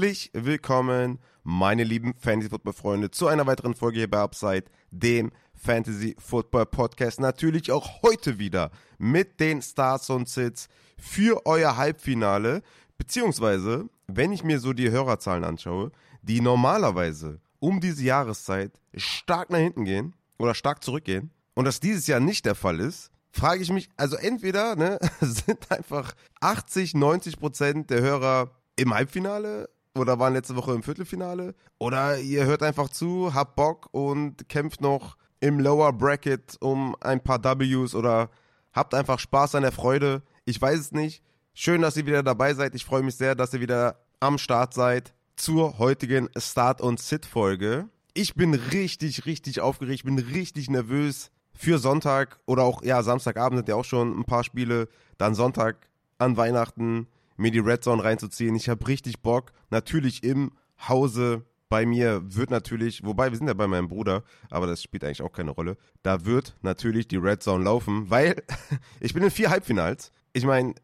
Herzlich willkommen, meine lieben Fantasy-Football-Freunde, zu einer weiteren Folge hier bei Upside, dem Fantasy-Football-Podcast. Natürlich auch heute wieder mit den Stars und Sits für euer Halbfinale. Beziehungsweise, wenn ich mir so die Hörerzahlen anschaue, die normalerweise um diese Jahreszeit stark nach hinten gehen oder stark zurückgehen und das dieses Jahr nicht der Fall ist, frage ich mich, also entweder ne, sind einfach 80, 90 Prozent der Hörer im Halbfinale oder waren letzte Woche im Viertelfinale oder ihr hört einfach zu, habt Bock und kämpft noch im Lower Bracket um ein paar Ws oder habt einfach Spaß an der Freude. Ich weiß es nicht. Schön, dass ihr wieder dabei seid. Ich freue mich sehr, dass ihr wieder am Start seid zur heutigen Start- und Sit-Folge. Ich bin richtig, richtig aufgeregt, bin richtig nervös für Sonntag oder auch, ja, Samstagabend sind ja auch schon ein paar Spiele. Dann Sonntag an Weihnachten mir die Red Zone reinzuziehen. Ich habe richtig Bock. Natürlich im Hause bei mir wird natürlich, wobei wir sind ja bei meinem Bruder, aber das spielt eigentlich auch keine Rolle. Da wird natürlich die Red Zone laufen, weil ich bin in vier Halbfinals. Ich meine,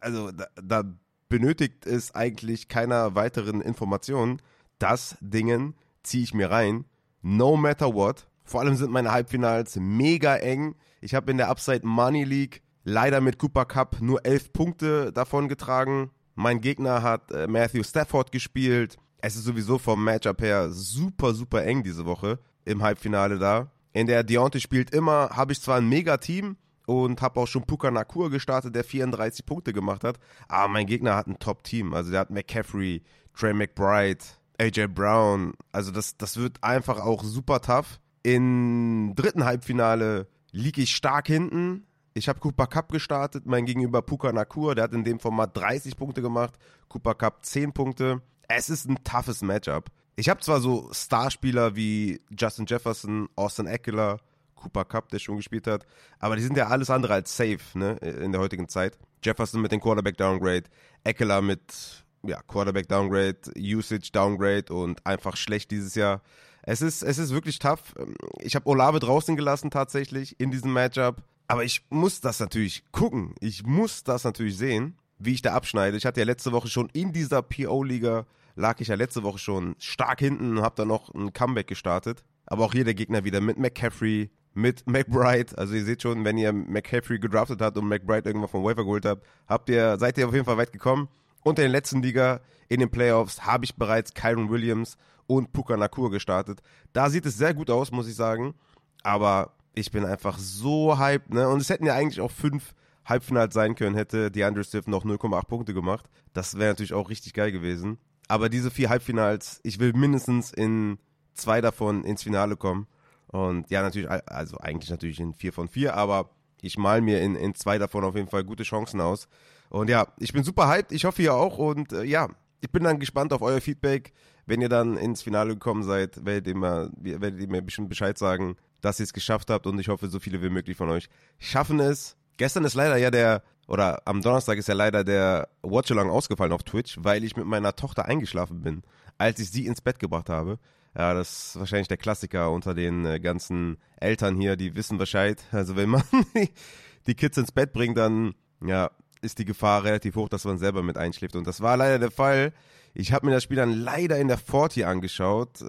also da, da benötigt es eigentlich keiner weiteren Informationen. Das Dingen ziehe ich mir rein, no matter what. Vor allem sind meine Halbfinals mega eng. Ich habe in der Upside Money League leider mit Cooper Cup nur elf Punkte davon getragen. Mein Gegner hat äh, Matthew Stafford gespielt. Es ist sowieso vom Matchup her super, super eng diese Woche im Halbfinale da. In der Deontay spielt immer, habe ich zwar ein mega Team, und habe auch schon Puka Nakur gestartet, der 34 Punkte gemacht hat. Aber mein Gegner hat ein Top-Team. Also der hat McCaffrey, Trey McBride, AJ Brown. Also das, das wird einfach auch super tough. Im dritten Halbfinale liege ich stark hinten. Ich habe Cooper Cup gestartet, mein Gegenüber Puka Nakur, der hat in dem Format 30 Punkte gemacht, Cooper Cup 10 Punkte. Es ist ein toughes Matchup. Ich habe zwar so Starspieler wie Justin Jefferson, Austin Eckler, Cooper Cup, der schon gespielt hat. Aber die sind ja alles andere als safe, ne, in der heutigen Zeit. Jefferson mit dem Quarterback Downgrade, Eckler mit ja, Quarterback Downgrade, Usage Downgrade und einfach schlecht dieses Jahr. Es ist, es ist wirklich tough. Ich habe Olave draußen gelassen tatsächlich in diesem Matchup. Aber ich muss das natürlich gucken. Ich muss das natürlich sehen, wie ich da abschneide. Ich hatte ja letzte Woche schon in dieser PO-Liga, lag ich ja letzte Woche schon stark hinten und habe dann noch ein Comeback gestartet. Aber auch hier der Gegner wieder mit McCaffrey, mit McBride. Also ihr seht schon, wenn ihr McCaffrey gedraftet habt und McBride irgendwann vom Waiver geholt habt, habt ihr, seid ihr auf jeden Fall weit gekommen. Und in der letzten Liga, in den Playoffs, habe ich bereits Kyron Williams und Puka Nakur gestartet. Da sieht es sehr gut aus, muss ich sagen. Aber ich bin einfach so hyped, ne? Und es hätten ja eigentlich auch fünf Halbfinals sein können, hätte DeAndre Swift noch 0,8 Punkte gemacht. Das wäre natürlich auch richtig geil gewesen. Aber diese vier Halbfinals, ich will mindestens in zwei davon ins Finale kommen. Und ja, natürlich, also eigentlich natürlich in vier von vier, aber ich mal mir in, in zwei davon auf jeden Fall gute Chancen aus. Und ja, ich bin super hyped, ich hoffe ihr auch. Und äh, ja, ich bin dann gespannt auf euer Feedback. Wenn ihr dann ins Finale gekommen seid, werdet ihr, mal, werdet ihr mir bestimmt Bescheid sagen, dass ihr es geschafft habt. Und ich hoffe, so viele wie möglich von euch schaffen es. Gestern ist leider ja der, oder am Donnerstag ist ja leider der Watchalong ausgefallen auf Twitch, weil ich mit meiner Tochter eingeschlafen bin, als ich sie ins Bett gebracht habe. Ja, das ist wahrscheinlich der Klassiker unter den äh, ganzen Eltern hier, die wissen Bescheid. Also wenn man die Kids ins Bett bringt, dann ja, ist die Gefahr relativ hoch, dass man selber mit einschläft. Und das war leider der Fall. Ich habe mir das Spiel dann leider in der 40 angeschaut.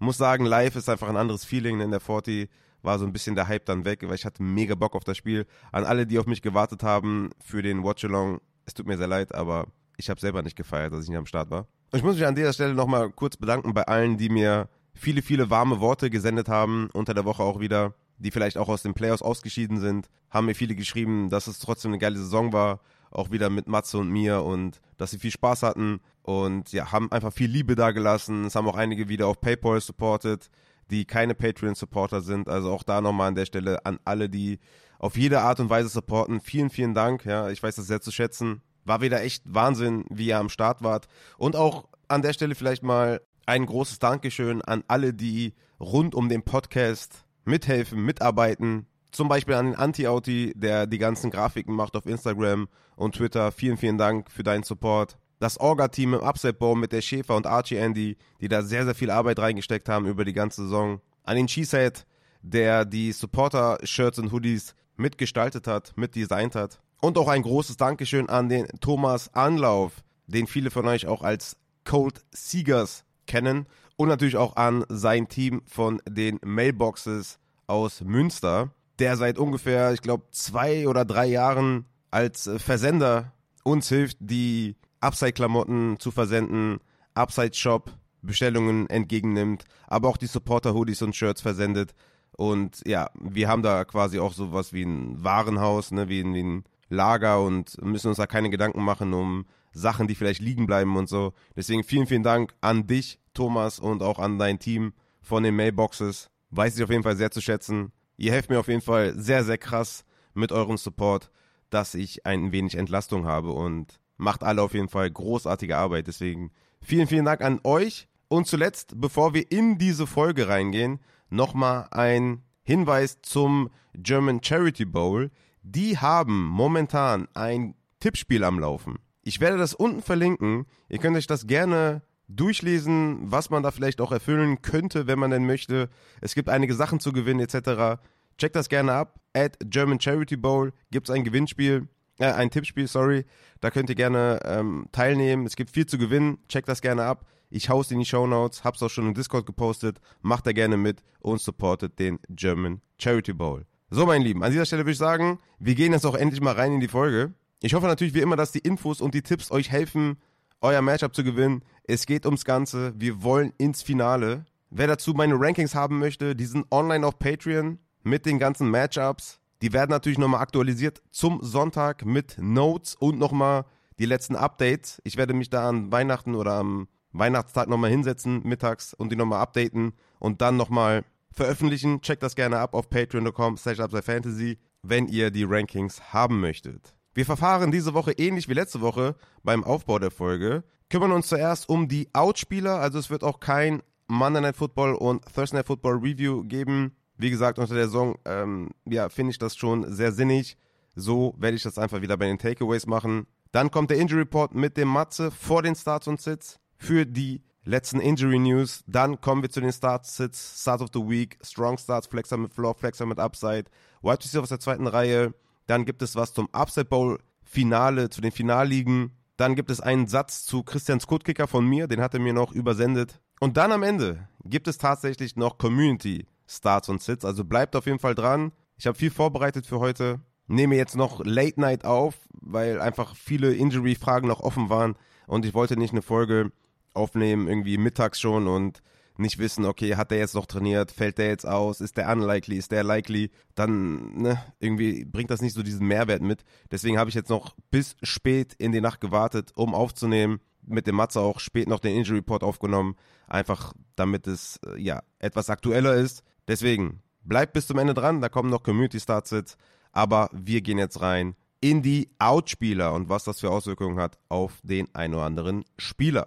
Muss sagen, live ist einfach ein anderes Feeling. In der 40 war so ein bisschen der Hype dann weg, weil ich hatte mega Bock auf das Spiel. An alle, die auf mich gewartet haben für den Watch-Along, es tut mir sehr leid, aber ich habe selber nicht gefeiert, dass ich nicht am Start war. Und ich muss mich an dieser Stelle nochmal kurz bedanken bei allen, die mir viele, viele warme Worte gesendet haben, unter der Woche auch wieder, die vielleicht auch aus den Playoffs ausgeschieden sind, haben mir viele geschrieben, dass es trotzdem eine geile Saison war, auch wieder mit Matze und mir und dass sie viel Spaß hatten und ja, haben einfach viel Liebe da gelassen. Es haben auch einige wieder auf PayPal supported, die keine Patreon-Supporter sind. Also auch da nochmal an der Stelle an alle, die auf jede Art und Weise supporten. Vielen, vielen Dank. Ja, ich weiß das sehr zu schätzen. War wieder echt Wahnsinn, wie ihr am Start wart. Und auch an der Stelle vielleicht mal ein großes Dankeschön an alle, die rund um den Podcast mithelfen, mitarbeiten. Zum Beispiel an den Anti-Auti, der die ganzen Grafiken macht auf Instagram und Twitter. Vielen, vielen Dank für deinen Support. Das Orga-Team im Upset-Bowl mit der Schäfer und Archie Andy, die da sehr, sehr viel Arbeit reingesteckt haben über die ganze Saison. An den Cheesehead, der die Supporter-Shirts und Hoodies mitgestaltet hat, mitdesignt hat. Und auch ein großes Dankeschön an den Thomas Anlauf, den viele von euch auch als Cold Seegers kennen. Und natürlich auch an sein Team von den Mailboxes aus Münster, der seit ungefähr, ich glaube, zwei oder drei Jahren als Versender uns hilft, die Upside-Klamotten zu versenden, Upside-Shop Bestellungen entgegennimmt, aber auch die Supporter-Hoodies und Shirts versendet. Und ja, wir haben da quasi auch sowas wie ein Warenhaus, ne, wie, wie ein Lager und müssen uns da keine Gedanken machen um Sachen, die vielleicht liegen bleiben und so. Deswegen vielen, vielen Dank an dich, Thomas, und auch an dein Team von den Mailboxes. Weiß ich auf jeden Fall sehr zu schätzen. Ihr helft mir auf jeden Fall sehr, sehr krass mit eurem Support, dass ich ein wenig Entlastung habe und macht alle auf jeden Fall großartige Arbeit. Deswegen vielen, vielen Dank an euch. Und zuletzt, bevor wir in diese Folge reingehen, nochmal ein Hinweis zum German Charity Bowl. Die haben momentan ein Tippspiel am Laufen. Ich werde das unten verlinken. Ihr könnt euch das gerne durchlesen, was man da vielleicht auch erfüllen könnte, wenn man denn möchte. Es gibt einige Sachen zu gewinnen etc. Checkt das gerne ab. At German Charity Bowl gibt es ein Gewinnspiel, äh, ein Tippspiel, sorry. Da könnt ihr gerne ähm, teilnehmen. Es gibt viel zu gewinnen. Checkt das gerne ab. Ich hau's in die Show Notes, hab's auch schon im Discord gepostet. Macht da gerne mit und supportet den German Charity Bowl. So, mein Lieben, an dieser Stelle würde ich sagen, wir gehen jetzt auch endlich mal rein in die Folge. Ich hoffe natürlich wie immer, dass die Infos und die Tipps euch helfen, euer Matchup zu gewinnen. Es geht ums Ganze. Wir wollen ins Finale. Wer dazu meine Rankings haben möchte, die sind online auf Patreon mit den ganzen Matchups. Die werden natürlich nochmal aktualisiert zum Sonntag mit Notes und nochmal die letzten Updates. Ich werde mich da an Weihnachten oder am Weihnachtstag nochmal hinsetzen, mittags und die nochmal updaten und dann nochmal veröffentlichen. Checkt das gerne ab auf patreon.com slash fantasy, wenn ihr die Rankings haben möchtet. Wir verfahren diese Woche ähnlich wie letzte Woche beim Aufbau der Folge. Kümmern uns zuerst um die Outspieler, also es wird auch kein Monday Night Football und Thursday Night Football Review geben. Wie gesagt, unter der Saison, ähm, ja, finde ich das schon sehr sinnig. So werde ich das einfach wieder bei den Takeaways machen. Dann kommt der Injury Report mit dem Matze vor den Starts und Sits für die letzten Injury News. Dann kommen wir zu den Starts, Sits, Start of the Week, Strong Starts, Flexer mit Floor, Flexer mit Upside, Wide Receiver aus der zweiten Reihe. Dann gibt es was zum Upside Bowl Finale, zu den Finalligen. Dann gibt es einen Satz zu Christian Skutkicker von mir, den hat er mir noch übersendet. Und dann am Ende gibt es tatsächlich noch Community Starts und Sits. Also bleibt auf jeden Fall dran. Ich habe viel vorbereitet für heute. Nehme jetzt noch Late Night auf, weil einfach viele Injury-Fragen noch offen waren. Und ich wollte nicht eine Folge aufnehmen, irgendwie mittags schon und nicht wissen, okay, hat der jetzt noch trainiert, fällt der jetzt aus, ist der unlikely, ist der likely, dann ne, irgendwie bringt das nicht so diesen Mehrwert mit. Deswegen habe ich jetzt noch bis spät in die Nacht gewartet, um aufzunehmen. Mit dem Matze auch spät noch den Injury Report aufgenommen, einfach damit es äh, ja etwas aktueller ist. Deswegen bleibt bis zum Ende dran, da kommen noch Community Startsits, aber wir gehen jetzt rein in die Outspieler und was das für Auswirkungen hat auf den ein oder anderen Spieler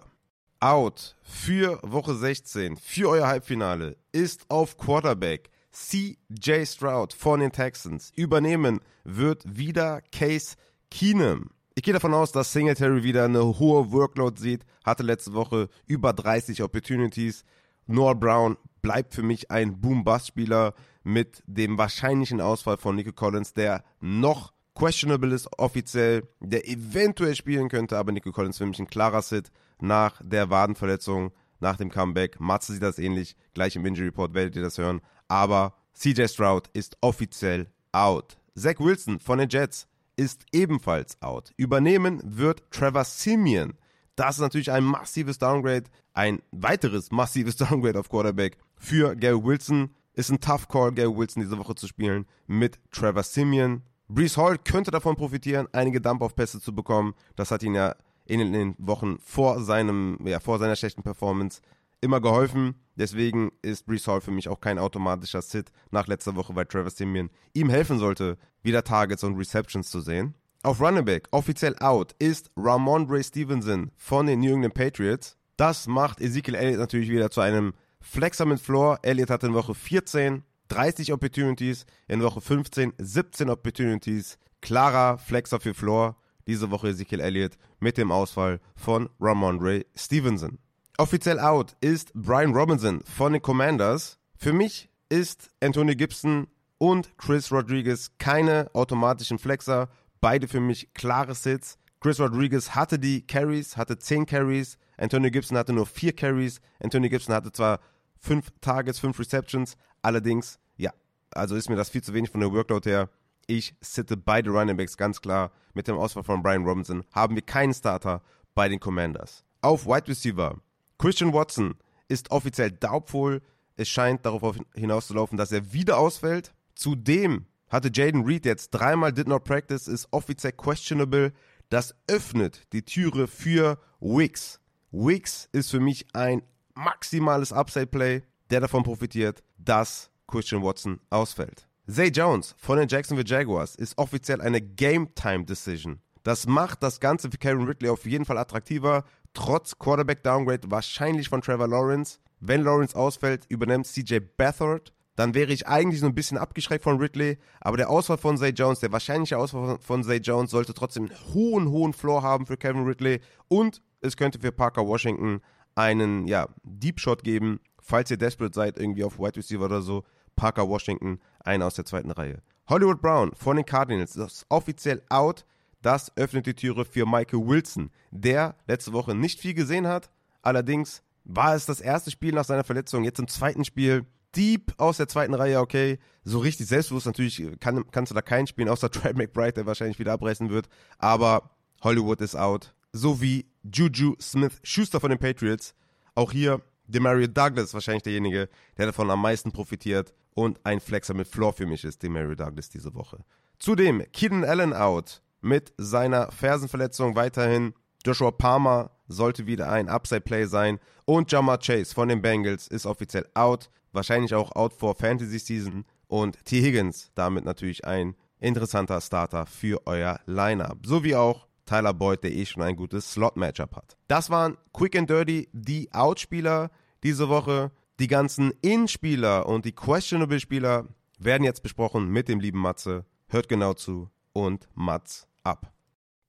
out für Woche 16, für euer Halbfinale, ist auf Quarterback CJ Stroud von den Texans. Übernehmen wird wieder Case Keenum. Ich gehe davon aus, dass Singletary wieder eine hohe Workload sieht, hatte letzte Woche über 30 Opportunities. Noah Brown bleibt für mich ein Boom-Bust-Spieler mit dem wahrscheinlichen Ausfall von Nico Collins, der noch questionable ist offiziell, der eventuell spielen könnte, aber Nico Collins für mich ein klarer Sit nach der Wadenverletzung, nach dem Comeback. Matze sieht das ähnlich, gleich im Injury Report werdet ihr das hören. Aber CJ Stroud ist offiziell out. Zach Wilson von den Jets ist ebenfalls out. Übernehmen wird Trevor Simeon. Das ist natürlich ein massives Downgrade, ein weiteres massives Downgrade auf Quarterback für Gary Wilson. Ist ein Tough Call, Gary Wilson diese Woche zu spielen mit Trevor Simeon. Brees Hall könnte davon profitieren, einige Dump-Off-Pässe zu bekommen. Das hat ihn ja in den Wochen vor seinem, ja, vor seiner schlechten Performance immer geholfen. Deswegen ist Brees Hall für mich auch kein automatischer Sit nach letzter Woche, weil Travis Simeon ihm helfen sollte, wieder Targets und Receptions zu sehen. Auf Running Back, offiziell out, ist Ramondre Stevenson von den New England Patriots. Das macht Ezekiel Elliott natürlich wieder zu einem Flexer mit Floor. Elliott hat in Woche 14 30 Opportunities, in Woche 15 17 Opportunities. Klarer Flexer für Floor diese Woche Ezekiel Elliott mit dem Ausfall von Ramondre Stevenson. Offiziell out ist Brian Robinson von den Commanders. Für mich ist Anthony Gibson und Chris Rodriguez keine automatischen Flexer. Beide für mich klare Sits. Chris Rodriguez hatte die Carries, hatte 10 Carries. Antonio Gibson hatte nur 4 Carries. Antonio Gibson hatte zwar 5 Targets, 5 Receptions. Allerdings, ja, also ist mir das viel zu wenig von der Workload her. Ich sitte beide Running Backs ganz klar. Mit dem Ausfall von Brian Robinson haben wir keinen Starter bei den Commanders. Auf Wide Receiver. Christian Watson ist offiziell doubtful. Es scheint darauf hinauszulaufen, dass er wieder ausfällt. Zudem hatte Jaden Reed jetzt dreimal did not practice, ist offiziell questionable. Das öffnet die Türe für Wicks. Wicks ist für mich ein maximales Upside-Play, der davon profitiert, dass Christian Watson ausfällt. Zay Jones von den Jacksonville Jaguars ist offiziell eine Game-Time-Decision. Das macht das Ganze für Karen Ridley auf jeden Fall attraktiver, trotz Quarterback-Downgrade wahrscheinlich von Trevor Lawrence. Wenn Lawrence ausfällt, übernimmt CJ Beathard. Dann wäre ich eigentlich so ein bisschen abgeschreckt von Ridley, aber der Ausfall von Zay Jones, der wahrscheinliche Ausfall von Zay Jones, sollte trotzdem einen hohen, hohen Floor haben für Kevin Ridley und es könnte für Parker Washington einen ja, Deep Shot geben, falls ihr desperate seid, irgendwie auf Wide Receiver oder so. Parker Washington, einer aus der zweiten Reihe. Hollywood Brown von den Cardinals ist offiziell out. Das öffnet die Türe für Michael Wilson, der letzte Woche nicht viel gesehen hat. Allerdings war es das erste Spiel nach seiner Verletzung. Jetzt im zweiten Spiel deep aus der zweiten Reihe, okay. So richtig selbstbewusst natürlich kann, kannst du da keinen spielen, außer Trey McBride, der wahrscheinlich wieder abreißen wird. Aber Hollywood ist out. So wie Juju Smith Schuster von den Patriots. Auch hier Demario Douglas wahrscheinlich derjenige, der davon am meisten profitiert und ein Flexer mit Floor für mich ist, Demario Douglas diese Woche. Zudem Keenan Allen out mit seiner Fersenverletzung weiterhin. Joshua Palmer sollte wieder ein Upside-Play sein. Und Jamar Chase von den Bengals ist offiziell out. Wahrscheinlich auch out for Fantasy Season. Und T. Higgins damit natürlich ein interessanter Starter für euer Lineup. So wie auch Tyler Boyd, der eh schon ein gutes Slot-Matchup hat. Das waren Quick and Dirty die Outspieler diese Woche. Die ganzen In-Spieler und die Questionable-Spieler werden jetzt besprochen mit dem lieben Matze. Hört genau zu und Matz ab.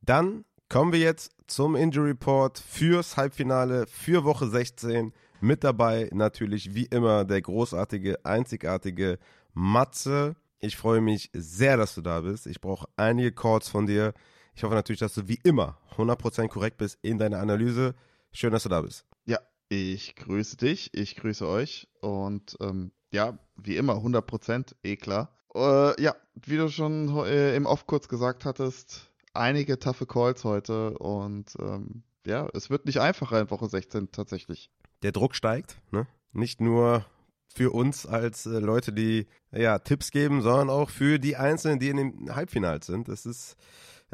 Dann kommen wir jetzt zum Injury Report fürs Halbfinale für Woche 16. Mit dabei natürlich wie immer der großartige, einzigartige Matze. Ich freue mich sehr, dass du da bist. Ich brauche einige Calls von dir. Ich hoffe natürlich, dass du wie immer 100% korrekt bist in deiner Analyse. Schön, dass du da bist. Ja, ich grüße dich, ich grüße euch und ähm, ja, wie immer 100%, eh klar. Äh, ja, wie du schon äh, im Off kurz gesagt hattest, einige taffe Calls heute und ähm, ja, es wird nicht einfacher in Woche 16 tatsächlich. Der Druck steigt, ne? Nicht nur für uns als äh, Leute, die ja Tipps geben, sondern auch für die Einzelnen, die in den Halbfinals sind. Das ist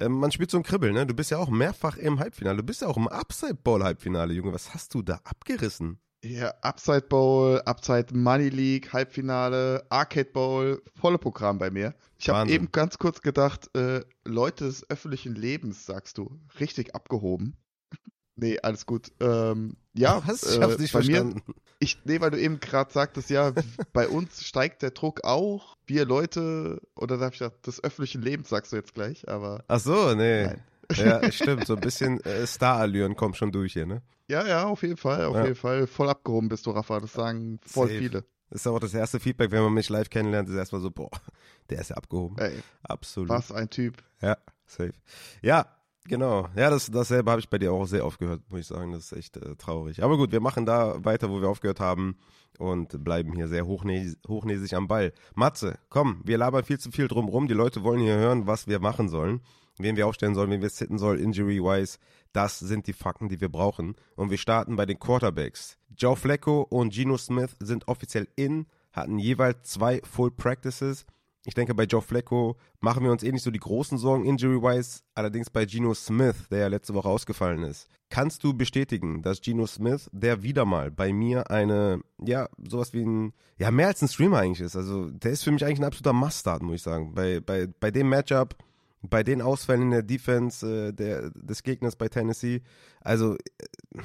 man spielt so ein Kribbel, ne? Du bist ja auch mehrfach im Halbfinale. Du bist ja auch im Upside Bowl Halbfinale, Junge. Was hast du da abgerissen? Ja, Upside Bowl, Upside Money League, Halbfinale, Arcade Bowl, volle Programm bei mir. Ich habe eben ganz kurz gedacht, äh, Leute des öffentlichen Lebens, sagst du, richtig abgehoben. nee, alles gut. Ähm, ja, Was? Ich hab's äh, nicht verstanden. Mir, ich, nee, weil du eben gerade sagtest, ja, bei uns steigt der Druck auch. Wir Leute, oder da habe ich gedacht, des öffentlichen Lebens sagst du jetzt gleich, aber. Ach so, nee. Nein. Ja, stimmt. So ein bisschen äh, Star-Allüren kommt schon durch hier, ne? Ja, ja, auf jeden Fall, auf ja. jeden Fall. Voll abgehoben bist du, Rafa. Das sagen voll Safe. viele. Das ist auch das erste Feedback, wenn man mich live kennenlernt, ist erstmal so, boah, der ist ja abgehoben. Ey, Absolut. Was ein Typ. Ja, safe. Ja, Genau, ja, das, dasselbe habe ich bei dir auch sehr oft gehört, muss ich sagen. Das ist echt äh, traurig. Aber gut, wir machen da weiter, wo wir aufgehört haben und bleiben hier sehr hochnäsig, hochnäsig am Ball. Matze, komm, wir labern viel zu viel drumrum. Die Leute wollen hier hören, was wir machen sollen, wen wir aufstellen sollen, wen wir sitten sollen, injury-wise. Das sind die Fakten, die wir brauchen. Und wir starten bei den Quarterbacks. Joe Flacco und Geno Smith sind offiziell in, hatten jeweils zwei Full Practices. Ich denke, bei Joe Flacco machen wir uns eh nicht so die großen Sorgen injury-wise. Allerdings bei Geno Smith, der ja letzte Woche ausgefallen ist. Kannst du bestätigen, dass Geno Smith, der wieder mal bei mir eine, ja, sowas wie ein, ja, mehr als ein Streamer eigentlich ist. Also, der ist für mich eigentlich ein absoluter Must-Start, muss ich sagen. Bei, bei, bei dem Matchup, bei den Ausfällen in der Defense äh, der, des Gegners bei Tennessee. Also, äh,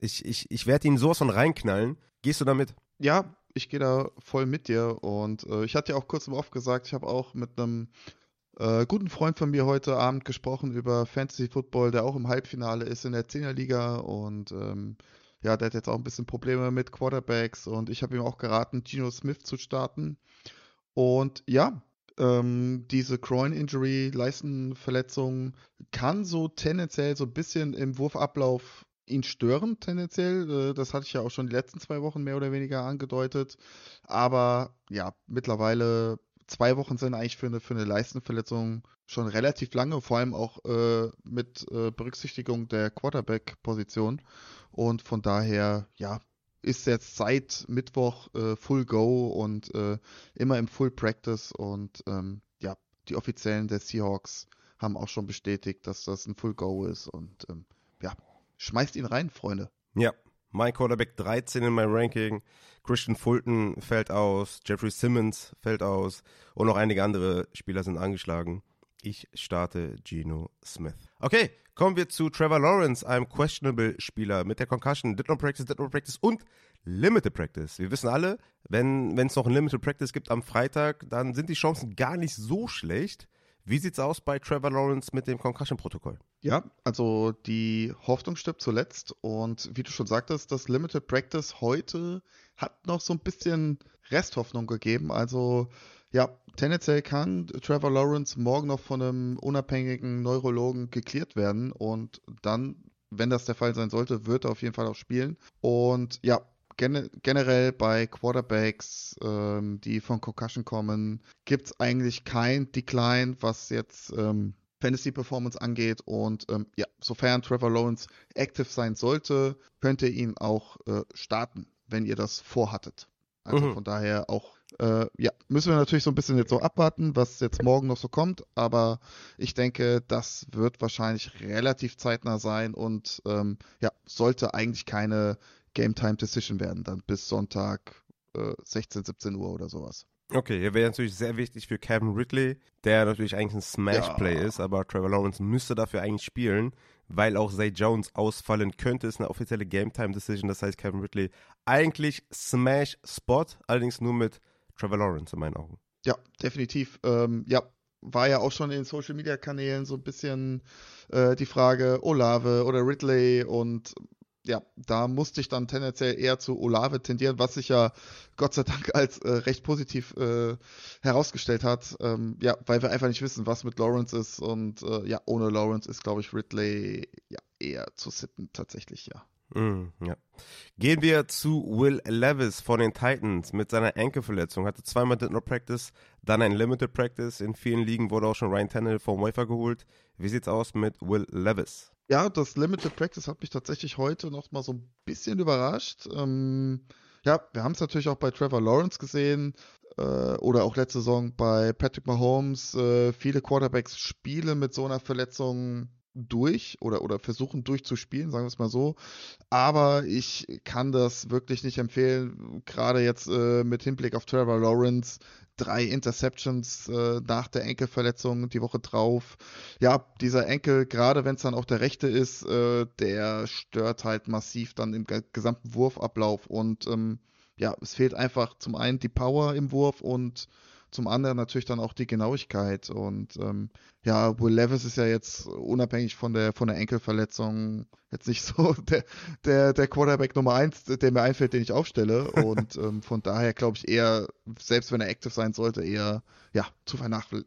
ich, ich, ich werde ihn sowas von reinknallen. Gehst du damit? Ja, ich gehe da voll mit dir. Und äh, ich hatte ja auch kurz im Off gesagt, ich habe auch mit einem äh, guten Freund von mir heute Abend gesprochen über Fantasy Football, der auch im Halbfinale ist in der 10er Liga und ähm, ja, der hat jetzt auch ein bisschen Probleme mit Quarterbacks. Und ich habe ihm auch geraten, Gino Smith zu starten. Und ja, ähm, diese Groin-Injury, Leistenverletzung kann so tendenziell so ein bisschen im Wurfablauf ihn stören, tendenziell. Äh, das hatte ich ja auch schon die letzten zwei Wochen mehr oder weniger angedeutet. Aber ja, mittlerweile zwei Wochen sind eigentlich für eine, für eine Leistenverletzung schon relativ lange, vor allem auch äh, mit äh, Berücksichtigung der Quarterback-Position. Und von daher, ja, ist jetzt seit Mittwoch äh, Full Go und äh, immer im Full Practice. Und ähm, ja, die Offiziellen der Seahawks haben auch schon bestätigt, dass das ein Full Go ist. Und ähm, ja, schmeißt ihn rein, Freunde. Ja, mein Quarterback 13 in meinem Ranking. Christian Fulton fällt aus, Jeffrey Simmons fällt aus und noch einige andere Spieler sind angeschlagen. Ich starte Geno Smith. Okay, kommen wir zu Trevor Lawrence, einem questionable Spieler mit der Concussion, did not practice, did not practice und Limited Practice. Wir wissen alle, wenn es noch ein Limited Practice gibt am Freitag, dann sind die Chancen gar nicht so schlecht. Wie sieht's aus bei Trevor Lawrence mit dem Concussion-Protokoll? Ja, also die Hoffnung stirbt zuletzt und wie du schon sagtest, das Limited Practice heute hat noch so ein bisschen Resthoffnung gegeben. Also ja, tendenziell kann Trevor Lawrence morgen noch von einem unabhängigen Neurologen geklärt werden und dann, wenn das der Fall sein sollte, wird er auf jeden Fall auch spielen. Und ja, gen generell bei Quarterbacks, ähm, die von Concussion kommen, gibt es eigentlich kein Decline, was jetzt ähm, Fantasy Performance angeht. Und ähm, ja, sofern Trevor Lawrence active sein sollte, könnt ihr ihn auch äh, starten, wenn ihr das vorhattet. Also mhm. von daher auch, äh, ja, müssen wir natürlich so ein bisschen jetzt so abwarten, was jetzt morgen noch so kommt. Aber ich denke, das wird wahrscheinlich relativ zeitnah sein und ähm, ja, sollte eigentlich keine Game Time Decision werden, dann bis Sonntag äh, 16, 17 Uhr oder sowas. Okay, hier wäre natürlich sehr wichtig für Kevin Ridley, der natürlich eigentlich ein Smash-Play ja. ist, aber Trevor Lawrence müsste dafür eigentlich spielen, weil auch Zay Jones ausfallen könnte, ist eine offizielle Game-Time-Decision, das heißt Kevin Ridley eigentlich Smash-Spot, allerdings nur mit Trevor Lawrence in meinen Augen. Ja, definitiv. Ähm, ja, war ja auch schon in den Social Media Kanälen so ein bisschen äh, die Frage Olave oder Ridley und ja, da musste ich dann tendenziell eher zu Olave tendieren, was sich ja Gott sei Dank als äh, recht positiv äh, herausgestellt hat. Ähm, ja, weil wir einfach nicht wissen, was mit Lawrence ist. Und äh, ja, ohne Lawrence ist, glaube ich, Ridley ja eher zu sitten tatsächlich, ja. Mm, ja. Gehen wir zu Will Levis von den Titans mit seiner Enkelverletzung. Hatte zweimal Did Not Practice, dann ein Limited Practice. In vielen Ligen wurde auch schon Ryan Tannehill vom Wafer geholt. Wie sieht's aus mit Will Levis? Ja, das Limited Practice hat mich tatsächlich heute noch mal so ein bisschen überrascht. Ähm, ja, wir haben es natürlich auch bei Trevor Lawrence gesehen äh, oder auch letzte Saison bei Patrick Mahomes. Äh, viele Quarterbacks spielen mit so einer Verletzung durch oder, oder versuchen durchzuspielen, sagen wir es mal so. Aber ich kann das wirklich nicht empfehlen, gerade jetzt äh, mit Hinblick auf Trevor Lawrence. Drei Interceptions äh, nach der Enkelverletzung die Woche drauf. Ja, dieser Enkel, gerade wenn es dann auch der rechte ist, äh, der stört halt massiv dann im gesamten Wurfablauf. Und ähm, ja, es fehlt einfach zum einen die Power im Wurf und zum anderen natürlich dann auch die Genauigkeit. Und ähm, ja, Will Levis ist ja jetzt unabhängig von der von der Enkelverletzung jetzt nicht so der, der, der Quarterback Nummer eins, der mir einfällt, den ich aufstelle. Und ähm, von daher glaube ich eher, selbst wenn er active sein sollte, eher ja, zu, vernachl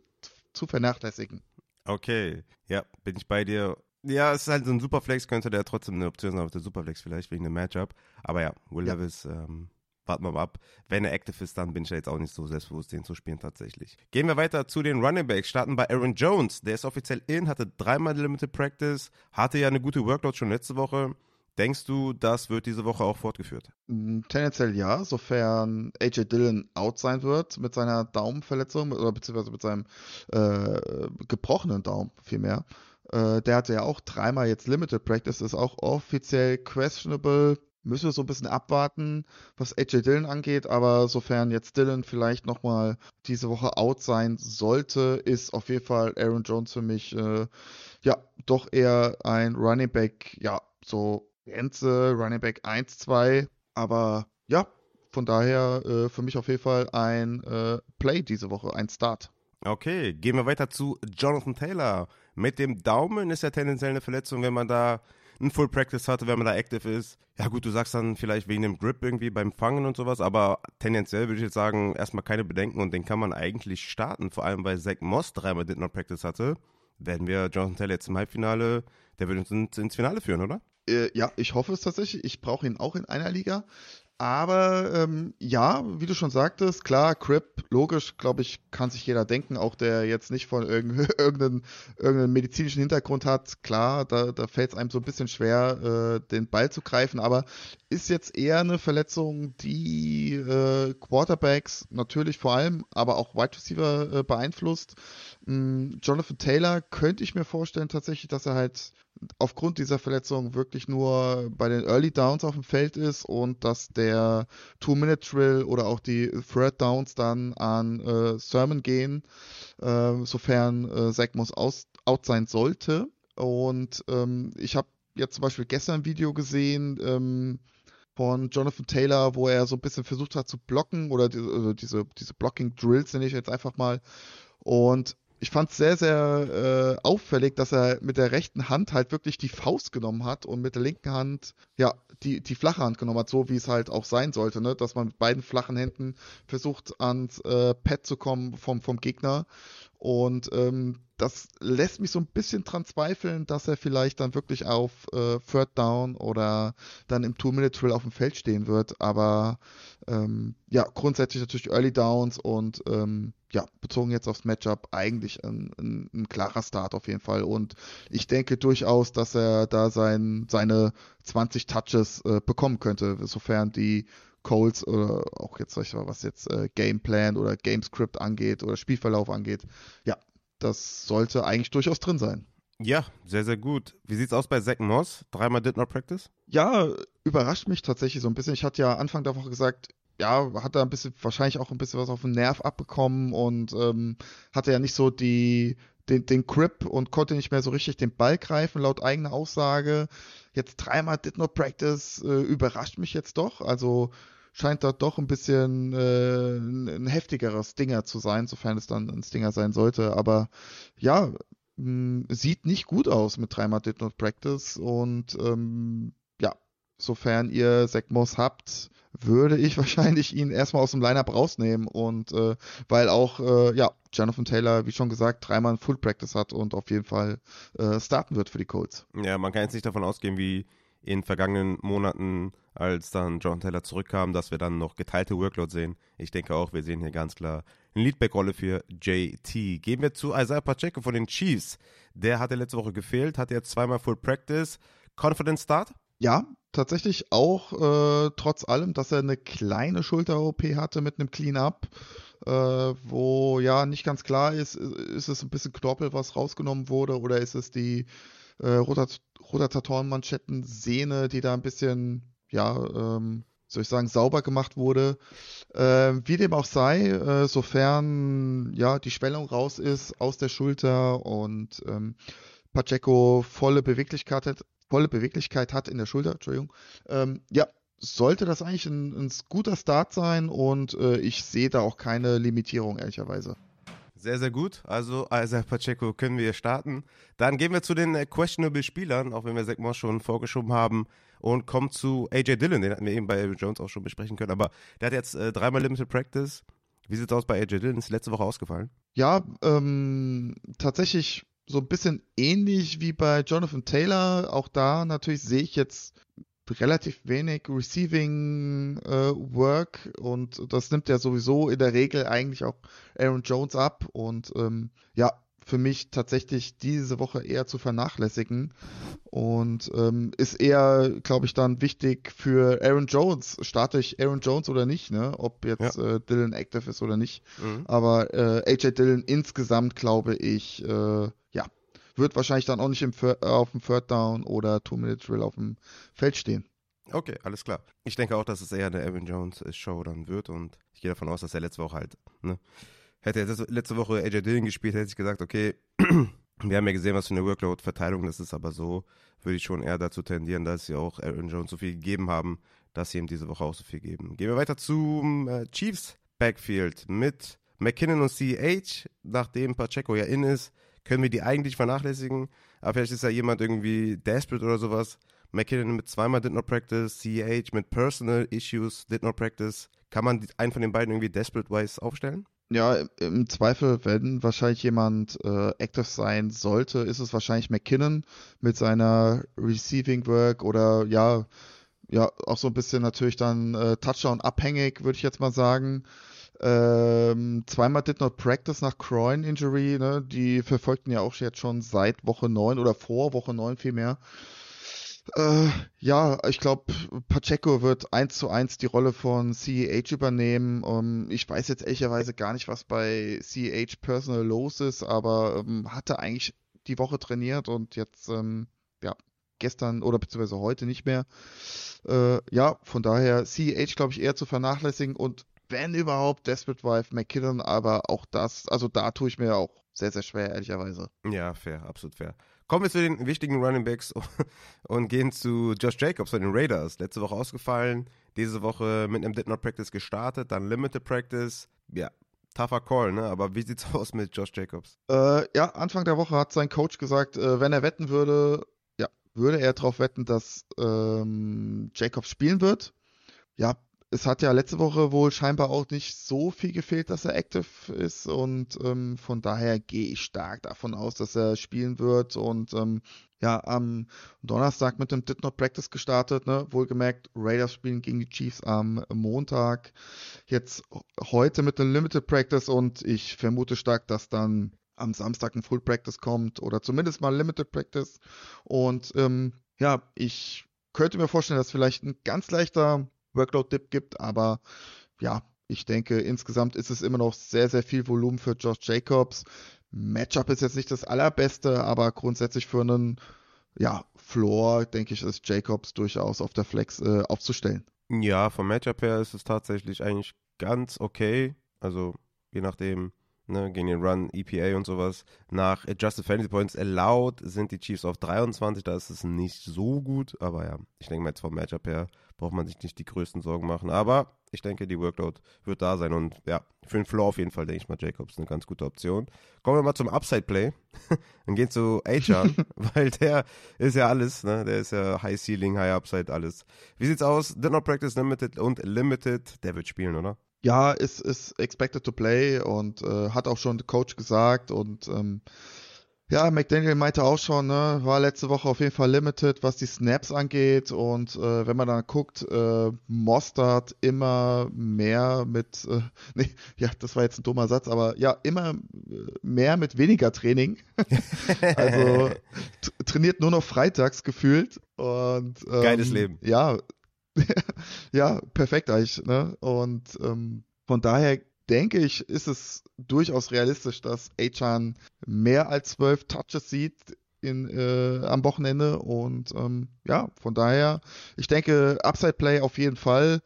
zu vernachlässigen. Okay, ja, bin ich bei dir. Ja, es ist halt so ein Superflex, könnte der trotzdem eine Option sein auf der Superflex vielleicht wegen dem Matchup. Aber ja, Will ja. Levis ähm, warten wir mal ab. Wenn er active ist, dann bin ich ja jetzt auch nicht so selbstbewusst, den zu spielen tatsächlich. Gehen wir weiter zu den Running Backs. Starten bei Aaron Jones. Der ist offiziell in, hatte dreimal Limited Practice, hatte ja eine gute Workload schon letzte Woche. Denkst du, das wird diese Woche auch fortgeführt? Mm, tendenziell ja, sofern AJ Dillon out sein wird mit seiner Daumenverletzung oder beziehungsweise mit seinem äh, gebrochenen Daumen vielmehr. Äh, der hatte ja auch dreimal jetzt Limited Practice, ist auch offiziell questionable müssen wir so ein bisschen abwarten, was AJ Dillon angeht. Aber sofern jetzt Dillon vielleicht nochmal diese Woche out sein sollte, ist auf jeden Fall Aaron Jones für mich äh, ja doch eher ein Running Back, ja, so Grenze, Running Back 1, 2. Aber ja, von daher äh, für mich auf jeden Fall ein äh, Play diese Woche, ein Start. Okay, gehen wir weiter zu Jonathan Taylor. Mit dem Daumen ist ja tendenziell eine Verletzung, wenn man da ein Full Practice hatte, wenn man da active ist. Ja gut, du sagst dann vielleicht wegen dem Grip irgendwie beim Fangen und sowas, aber tendenziell würde ich jetzt sagen, erstmal keine Bedenken und den kann man eigentlich starten, vor allem weil Zach Moss dreimal Did Not Practice hatte. Werden wir Jonathan Taylor jetzt im Halbfinale, der wird uns ins Finale führen, oder? Äh, ja, ich hoffe es tatsächlich. Ich brauche ihn auch in einer Liga. Aber ähm, ja, wie du schon sagtest, klar, Crip, logisch, glaube ich, kann sich jeder denken, auch der jetzt nicht von irgendeinem irgendeinen medizinischen Hintergrund hat. Klar, da, da fällt es einem so ein bisschen schwer, äh, den Ball zu greifen, aber ist jetzt eher eine Verletzung, die äh, Quarterbacks natürlich vor allem, aber auch Wide Receiver äh, beeinflusst. Ähm, Jonathan Taylor könnte ich mir vorstellen tatsächlich, dass er halt aufgrund dieser Verletzung wirklich nur bei den Early Downs auf dem Feld ist und dass der Two-Minute-Drill oder auch die Third Downs dann an äh, Sermon gehen, äh, sofern äh, Zach Moss aus, out sein sollte. Und ähm, ich habe jetzt zum Beispiel gestern ein Video gesehen ähm, von Jonathan Taylor, wo er so ein bisschen versucht hat zu blocken oder die, also diese, diese Blocking-Drills nenne ich jetzt einfach mal. Und ich fand es sehr, sehr äh, auffällig, dass er mit der rechten Hand halt wirklich die Faust genommen hat und mit der linken Hand, ja, die, die flache Hand genommen hat, so wie es halt auch sein sollte, ne? Dass man mit beiden flachen Händen versucht, ans äh, Pad zu kommen vom, vom Gegner. Und ähm, das lässt mich so ein bisschen dran zweifeln, dass er vielleicht dann wirklich auf äh, Third Down oder dann im Two-Minute-Drill auf dem Feld stehen wird. Aber ähm, ja, grundsätzlich natürlich Early Downs und ähm, ja, bezogen jetzt aufs Matchup eigentlich ein, ein, ein, klarer Start auf jeden Fall. Und ich denke durchaus, dass er da sein, seine 20 Touches äh, bekommen könnte, sofern die Colts oder auch jetzt, was jetzt äh, Gameplan oder Gamescript angeht oder Spielverlauf angeht. Ja, das sollte eigentlich durchaus drin sein. Ja, sehr, sehr gut. Wie sieht's aus bei Zach Moss? Dreimal Did Not Practice? Ja, überrascht mich tatsächlich so ein bisschen. Ich hatte ja Anfang der Woche gesagt, ja, hat er ein bisschen, wahrscheinlich auch ein bisschen was auf den Nerv abbekommen und ähm, hatte ja nicht so die, den, den Grip und konnte nicht mehr so richtig den Ball greifen, laut eigener Aussage. Jetzt dreimal Did Not Practice äh, überrascht mich jetzt doch. Also scheint da doch ein bisschen äh, ein heftigeres Stinger zu sein, sofern es dann ein Stinger sein sollte. Aber ja, mh, sieht nicht gut aus mit dreimal Did Not Practice und ähm, sofern ihr Sekmos habt, würde ich wahrscheinlich ihn erstmal aus dem Lineup rausnehmen und äh, weil auch äh, ja Jonathan Taylor, wie schon gesagt, dreimal Full Practice hat und auf jeden Fall äh, starten wird für die Colts. Ja, man kann jetzt nicht davon ausgehen, wie in vergangenen Monaten, als dann John Taylor zurückkam, dass wir dann noch geteilte Workload sehen. Ich denke auch, wir sehen hier ganz klar eine Leadback-Rolle für JT. Gehen wir zu Isaiah Pacheco von den Chiefs. Der hatte letzte Woche gefehlt, hatte jetzt zweimal Full Practice. Confident Start? Ja, tatsächlich auch, äh, trotz allem, dass er eine kleine Schulter-OP hatte mit einem Clean-Up, äh, wo ja nicht ganz klar ist, ist es ein bisschen Knorpel, was rausgenommen wurde, oder ist es die äh, Rotat Rotatorenmanschetten-Sehne, die da ein bisschen, ja, ähm, soll ich sagen, sauber gemacht wurde. Äh, wie dem auch sei, äh, sofern ja die Schwellung raus ist aus der Schulter und ähm, Pacheco volle Beweglichkeit hat, volle Beweglichkeit hat in der Schulter, Entschuldigung, ähm, ja, sollte das eigentlich ein, ein guter Start sein und äh, ich sehe da auch keine Limitierung, ehrlicherweise. Sehr, sehr gut. Also, Isaac Pacheco können wir starten. Dann gehen wir zu den äh, questionable Spielern, auch wenn wir Moss schon vorgeschoben haben, und kommen zu AJ Dillon. Den hatten wir eben bei Jones auch schon besprechen können. Aber der hat jetzt äh, dreimal Limited Practice. Wie sieht es aus bei AJ Dillon? Ist letzte Woche ausgefallen? Ja, ähm, tatsächlich so ein bisschen ähnlich wie bei Jonathan Taylor. Auch da natürlich sehe ich jetzt relativ wenig Receiving äh, Work und das nimmt ja sowieso in der Regel eigentlich auch Aaron Jones ab und ähm, ja, für mich tatsächlich diese Woche eher zu vernachlässigen und ähm, ist eher, glaube ich, dann wichtig für Aaron Jones. Starte ich Aaron Jones oder nicht, ne? Ob jetzt ja. äh, Dylan active ist oder nicht. Mhm. Aber äh, AJ Dylan insgesamt, glaube ich, äh, ja, wird wahrscheinlich dann auch nicht im, auf dem Third Down oder Two-Minute-Drill auf dem Feld stehen. Okay, alles klar. Ich denke auch, dass es eher eine Evan Jones Show dann wird und ich gehe davon aus, dass er letzte Woche halt, ne, hätte er letzte Woche AJ Dillon gespielt, hätte ich gesagt, okay, wir haben ja gesehen, was für eine Workload-Verteilung das ist, aber so würde ich schon eher dazu tendieren, dass sie auch Aaron Jones so viel gegeben haben, dass sie ihm diese Woche auch so viel geben. Gehen wir weiter zum äh, Chiefs Backfield mit McKinnon und CH, nachdem Pacheco ja in ist können wir die eigentlich vernachlässigen. Aber vielleicht ist ja jemand irgendwie desperate oder sowas McKinnon mit zweimal did not practice, CH mit personal issues did not practice. Kann man einen von den beiden irgendwie desperate-wise aufstellen? Ja, im Zweifel, wenn wahrscheinlich jemand äh, active sein sollte, ist es wahrscheinlich McKinnon mit seiner Receiving Work oder ja, ja, auch so ein bisschen natürlich dann äh, Touchdown abhängig, würde ich jetzt mal sagen. Ähm, zweimal did not practice nach Groin Injury, ne? Die verfolgten ja auch jetzt schon seit Woche 9 oder vor Woche 9 vielmehr. Äh, ja, ich glaube, Pacheco wird eins zu eins die Rolle von CEH übernehmen. Um, ich weiß jetzt ehrlicherweise gar nicht, was bei CEH Personal los ist, aber ähm, hatte eigentlich die Woche trainiert und jetzt, ähm, ja, gestern oder beziehungsweise heute nicht mehr. Äh, ja, von daher CEH, glaube ich, eher zu vernachlässigen und wenn überhaupt Desperate Wife McKinnon, aber auch das, also da tue ich mir auch sehr, sehr schwer, ehrlicherweise. Ja, fair, absolut fair. Kommen wir zu den wichtigen Running Backs und gehen zu Josh Jacobs von den Raiders. Letzte Woche ausgefallen, diese Woche mit einem Did Not Practice gestartet, dann Limited Practice. Ja, tougher Call, ne? Aber wie sieht's aus mit Josh Jacobs? Äh, ja, Anfang der Woche hat sein Coach gesagt, äh, wenn er wetten würde, ja, würde er darauf wetten, dass ähm, Jacobs spielen wird. Ja, es hat ja letzte Woche wohl scheinbar auch nicht so viel gefehlt, dass er active ist und ähm, von daher gehe ich stark davon aus, dass er spielen wird und ähm, ja, am Donnerstag mit dem Did Not Practice gestartet, ne? wohlgemerkt, Raiders spielen gegen die Chiefs am Montag, jetzt heute mit dem Limited Practice und ich vermute stark, dass dann am Samstag ein Full Practice kommt oder zumindest mal Limited Practice und ähm, ja, ich könnte mir vorstellen, dass vielleicht ein ganz leichter Workload-Dip gibt, aber ja, ich denke, insgesamt ist es immer noch sehr, sehr viel Volumen für Josh Jacobs. Matchup ist jetzt nicht das allerbeste, aber grundsätzlich für einen ja, Floor, denke ich, ist Jacobs durchaus auf der Flex äh, aufzustellen. Ja, vom Matchup her ist es tatsächlich eigentlich ganz okay. Also je nachdem, ne, gegen den Run, EPA und sowas. Nach Adjusted Fantasy Points allowed sind die Chiefs auf 23, da ist es nicht so gut, aber ja, ich denke mal jetzt vom Matchup her braucht man sich nicht die größten Sorgen machen. Aber ich denke, die Workload wird da sein und ja, für den Floor auf jeden Fall denke ich mal, Jacobs eine ganz gute Option. Kommen wir mal zum Upside Play. Dann gehen zu Achan, weil der ist ja alles, ne? Der ist ja High Ceiling, High Upside, alles. Wie sieht's aus? Did not practice limited und limited. Der wird spielen, oder? Ja, ist, ist expected to play und äh, hat auch schon der Coach gesagt und ähm, ja, McDaniel meinte auch schon, ne, war letzte Woche auf jeden Fall limited, was die Snaps angeht. Und äh, wenn man dann guckt, äh, Mostard immer mehr mit, äh, nee, ja, das war jetzt ein dummer Satz, aber ja, immer äh, mehr mit weniger Training. also trainiert nur noch freitags gefühlt. Und, ähm, Geiles Leben. Ja, ja, perfekt eigentlich. Ne? Und ähm, von daher denke ich, ist es durchaus realistisch, dass Achan mehr als zwölf Touches sieht in, äh, am Wochenende. Und ähm, ja, von daher, ich denke, Upside Play auf jeden Fall.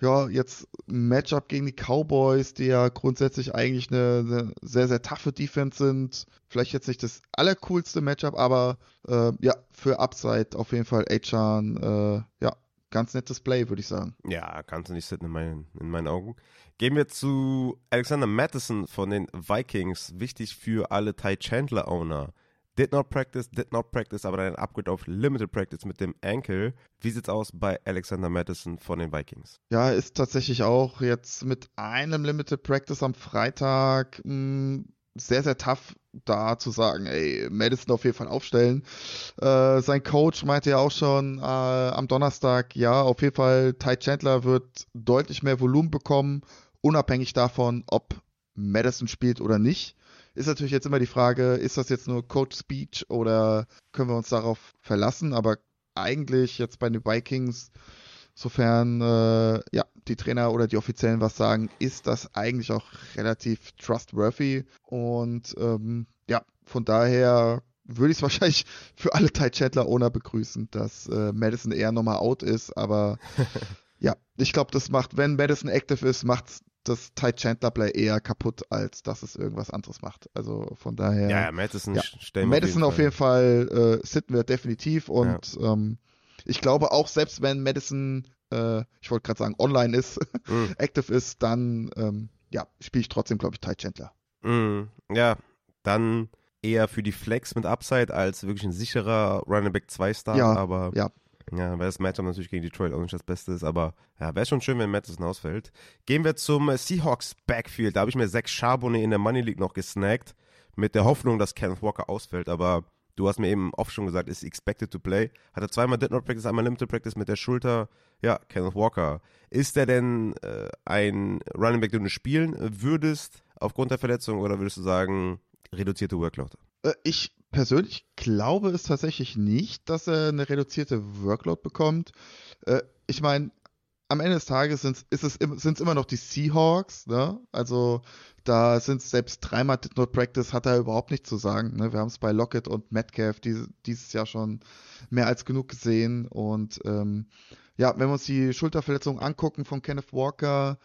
Ja, jetzt Matchup gegen die Cowboys, die ja grundsätzlich eigentlich eine, eine sehr, sehr taffe Defense sind. Vielleicht jetzt nicht das allercoolste Matchup, aber äh, ja, für Upside auf jeden Fall Achan, äh, ja, ganz nettes Play, würde ich sagen. Ja, kannst du nicht sitzen in meinen, in meinen Augen. Gehen wir zu Alexander Madison von den Vikings. Wichtig für alle Ty Chandler Owner. Did not practice, did not practice, aber dann ein Upgrade auf Limited Practice mit dem Ankle. Wie sieht's aus bei Alexander Madison von den Vikings? Ja, ist tatsächlich auch jetzt mit einem Limited Practice am Freitag mh, hm, sehr, sehr tough da zu sagen, ey, Madison auf jeden Fall aufstellen. Äh, sein Coach meinte ja auch schon äh, am Donnerstag, ja, auf jeden Fall, Ty Chandler wird deutlich mehr Volumen bekommen, unabhängig davon, ob Madison spielt oder nicht. Ist natürlich jetzt immer die Frage, ist das jetzt nur Coach Speech oder können wir uns darauf verlassen? Aber eigentlich jetzt bei den Vikings Sofern äh, ja, die Trainer oder die Offiziellen was sagen, ist das eigentlich auch relativ trustworthy. Und ähm, ja, von daher würde ich es wahrscheinlich für alle Ty Chandler Owner begrüßen, dass äh, Madison eher nochmal out ist. Aber ja, ich glaube, das macht, wenn Madison active ist, macht das Ty Chandler Play eher kaputt, als dass es irgendwas anderes macht. Also von daher. Ja, ja Madison ja, stellen Madison auf jeden Fall, Fall äh, sitten wir definitiv und ja. ähm, ich glaube auch, selbst wenn Madison, äh, ich wollte gerade sagen, online ist, mm. active ist, dann ähm, ja, spiele ich trotzdem, glaube ich, Ty Chandler. Mm, ja, dann eher für die Flex mit Upside als wirklich ein sicherer Running Back 2 Star, ja, aber ja. Ja, weil das Matchup natürlich gegen Detroit auch nicht das Beste ist, aber ja, wäre schon schön, wenn Madison ausfällt. Gehen wir zum Seahawks Backfield. Da habe ich mir Zach Charbonnet in der Money League noch gesnackt, mit der Hoffnung, dass Kenneth Walker ausfällt, aber du hast mir eben oft schon gesagt, ist expected to play. Hatte zweimal Did Not Practice, einmal Limited Practice mit der Schulter. Ja, Kenneth Walker. Ist der denn äh, ein Running Back, den du spielen würdest aufgrund der Verletzung oder würdest du sagen, reduzierte Workload? Äh, ich persönlich glaube es tatsächlich nicht, dass er eine reduzierte Workload bekommt. Äh, ich meine, am Ende des Tages sind es immer noch die Seahawks, ne? Also da sind es selbst dreimal Did Not Practice, hat er überhaupt nichts zu sagen. Ne? Wir haben es bei Lockett und Metcalf die, dieses Jahr schon mehr als genug gesehen. Und ähm, ja, wenn wir uns die Schulterverletzung angucken von Kenneth Walker,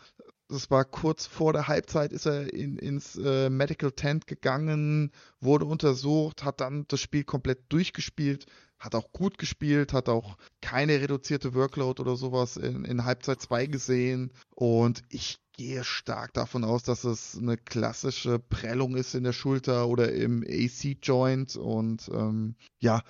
das war kurz vor der Halbzeit, ist er in, ins äh, Medical Tent gegangen, wurde untersucht, hat dann das Spiel komplett durchgespielt, hat auch gut gespielt, hat auch keine reduzierte Workload oder sowas in, in Halbzeit 2 gesehen. Und ich gehe stark davon aus, dass es eine klassische Prellung ist in der Schulter oder im AC-Joint und ähm, ja,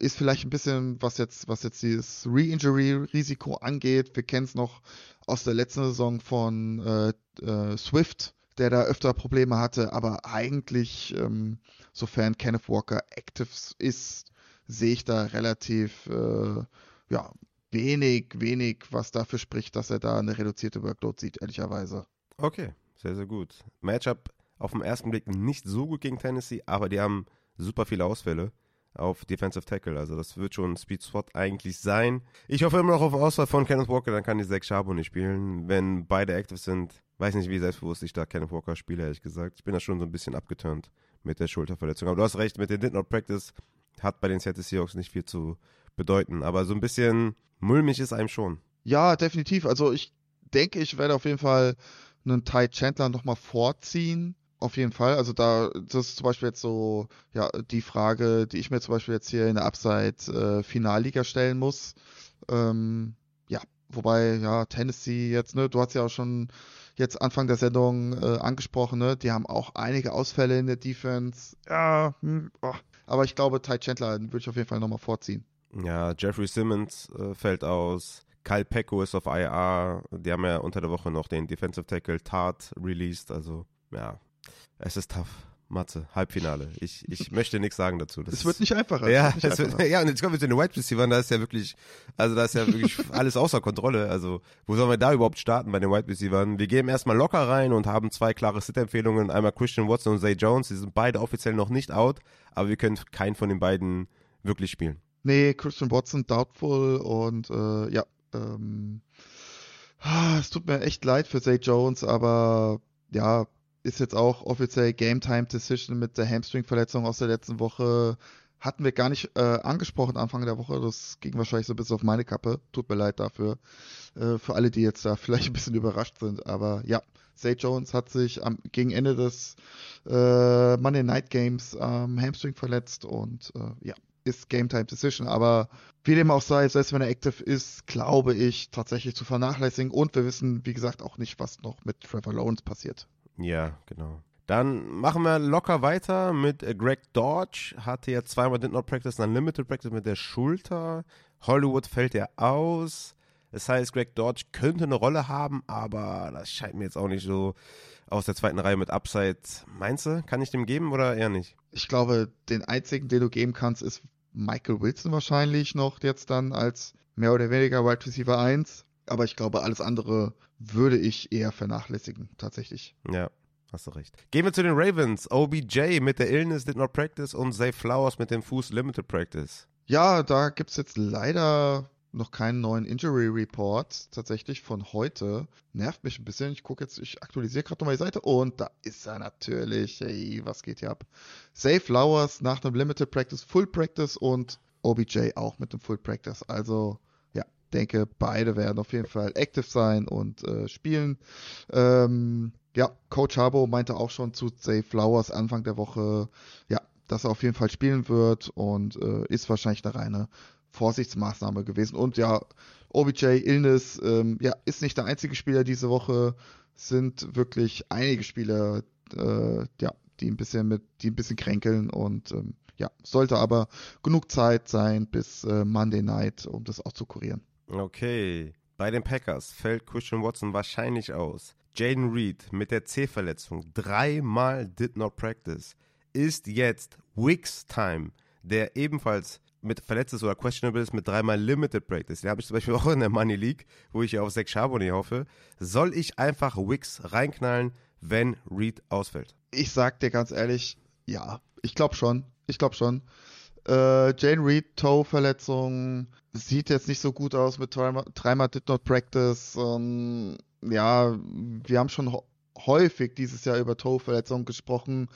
ist vielleicht ein bisschen, was jetzt, was jetzt dieses Re-Injury-Risiko angeht. Wir kennen es noch aus der letzten Saison von äh, äh, Swift, der da öfter Probleme hatte, aber eigentlich, ähm, sofern Kenneth Walker active ist, sehe ich da relativ, äh, ja, wenig, wenig, was dafür spricht, dass er da eine reduzierte Workload sieht, ehrlicherweise. Okay, sehr, sehr gut. Matchup auf den ersten Blick nicht so gut gegen Tennessee, aber die haben super viele Ausfälle auf Defensive Tackle. Also das wird schon ein Speed Spot eigentlich sein. Ich hoffe immer noch auf Auswahl von Kenneth Walker, dann kann die Zach Charbon nicht spielen. Wenn beide active sind, weiß nicht, wie selbstbewusst ich da Kenneth Walker spiele, ehrlich gesagt. Ich bin da schon so ein bisschen abgeturnt mit der Schulterverletzung. Aber du hast recht, mit den Did Not Practice hat bei den Seattle Seahawks nicht viel zu bedeuten. Aber so ein bisschen mulmig ist einem schon. Ja, definitiv. Also ich denke, ich werde auf jeden Fall einen Ty Chandler nochmal vorziehen. Auf jeden Fall. Also da, das ist zum Beispiel jetzt so, ja, die Frage, die ich mir zum Beispiel jetzt hier in der Upside äh, stellen muss. Ähm, ja, wobei, ja, Tennessee jetzt, ne, du hast ja auch schon jetzt Anfang der Sendung äh, angesprochen, ne, die haben auch einige Ausfälle in der Defense. Ja, hm, oh. aber ich glaube, Ty Chandler würde ich auf jeden Fall nochmal vorziehen. Ja, Jeffrey Simmons äh, fällt aus. Kyle Pecco ist auf IR. Die haben ja unter der Woche noch den Defensive Tackle Tart released. Also, ja, es ist tough. Matze, Halbfinale. Ich, ich möchte nichts sagen dazu. Es wird nicht einfacher. Ja, nicht einfacher. Wird, ja, und jetzt kommen wir zu den Wide Receivers, da ist ja wirklich, also da ist ja wirklich alles außer Kontrolle. Also, wo sollen wir da überhaupt starten bei den Wide Receivers? Wir gehen erstmal locker rein und haben zwei klare Sit-Empfehlungen. Einmal Christian Watson und Zay Jones. Die sind beide offiziell noch nicht out, aber wir können keinen von den beiden wirklich spielen. Nee, Christian Watson doubtful und äh, ja, ähm, ah, es tut mir echt leid für Zay Jones, aber ja, ist jetzt auch offiziell Game Time Decision mit der Hamstring-Verletzung aus der letzten Woche. Hatten wir gar nicht äh, angesprochen Anfang der Woche. Das ging wahrscheinlich so ein bisschen auf meine Kappe. Tut mir leid dafür. Äh, für alle, die jetzt da vielleicht ein bisschen überrascht sind. Aber ja, Zay Jones hat sich am, gegen Ende des äh, Monday Night Games am Hamstring verletzt und äh, ja, ist Game Time Decision, aber wie dem auch sei, selbst wenn er active ist, glaube ich tatsächlich zu vernachlässigen und wir wissen, wie gesagt, auch nicht, was noch mit Trevor Lawrence passiert. Ja, genau. Dann machen wir locker weiter mit äh, Greg Dodge. Hatte ja zweimal Did Not Practice, dann Limited Practice mit der Schulter. Hollywood fällt ja aus. Das heißt, Greg Dodge könnte eine Rolle haben, aber das scheint mir jetzt auch nicht so aus der zweiten Reihe mit Upside. Meinst du, kann ich dem geben oder eher nicht? Ich glaube, den einzigen, den du geben kannst, ist Michael Wilson wahrscheinlich noch jetzt dann als mehr oder weniger Wide Receiver 1. Aber ich glaube, alles andere würde ich eher vernachlässigen, tatsächlich. Ja, hast du recht. Gehen wir zu den Ravens. OBJ mit der Illness did not practice und Zay Flowers mit dem Fuß limited practice. Ja, da gibt es jetzt leider noch keinen neuen Injury Report tatsächlich von heute. Nervt mich ein bisschen. Ich gucke jetzt, ich aktualisiere gerade nochmal die Seite und da ist er natürlich. Hey, was geht hier ab? Safe Flowers nach einem Limited Practice, Full Practice und OBJ auch mit dem Full Practice. Also, denke, beide werden auf jeden Fall active sein und äh, spielen. Ähm, ja, Coach Harbo meinte auch schon zu Safe Flowers Anfang der Woche, ja, dass er auf jeden Fall spielen wird und äh, ist wahrscheinlich eine reine Vorsichtsmaßnahme gewesen. Und ja, OBJ Illness ähm, ja, ist nicht der einzige Spieler diese Woche, sind wirklich einige Spieler, äh, ja, die ein bisschen mit, die ein bisschen kränkeln und ähm, ja, sollte aber genug Zeit sein bis äh, Monday Night, um das auch zu kurieren. Okay. Bei den Packers fällt Christian Watson wahrscheinlich aus. Jaden Reed mit der C-Verletzung dreimal did not practice. Ist jetzt Wicks Time, der ebenfalls mit verletzt ist oder questionable ist mit dreimal Limited Practice. Den habe ich zum Beispiel auch in der Money League, wo ich ja auf Zach Charbonnet hoffe. Soll ich einfach Wicks reinknallen, wenn Reed ausfällt? Ich sag dir ganz ehrlich, ja, ich glaube schon. Ich glaube schon. Äh, Jane Reed, Toe-Verletzung, sieht jetzt nicht so gut aus mit dreimal, Did Not Practice. Ähm, ja, wir haben schon häufig dieses Jahr über Toe-Verletzungen gesprochen.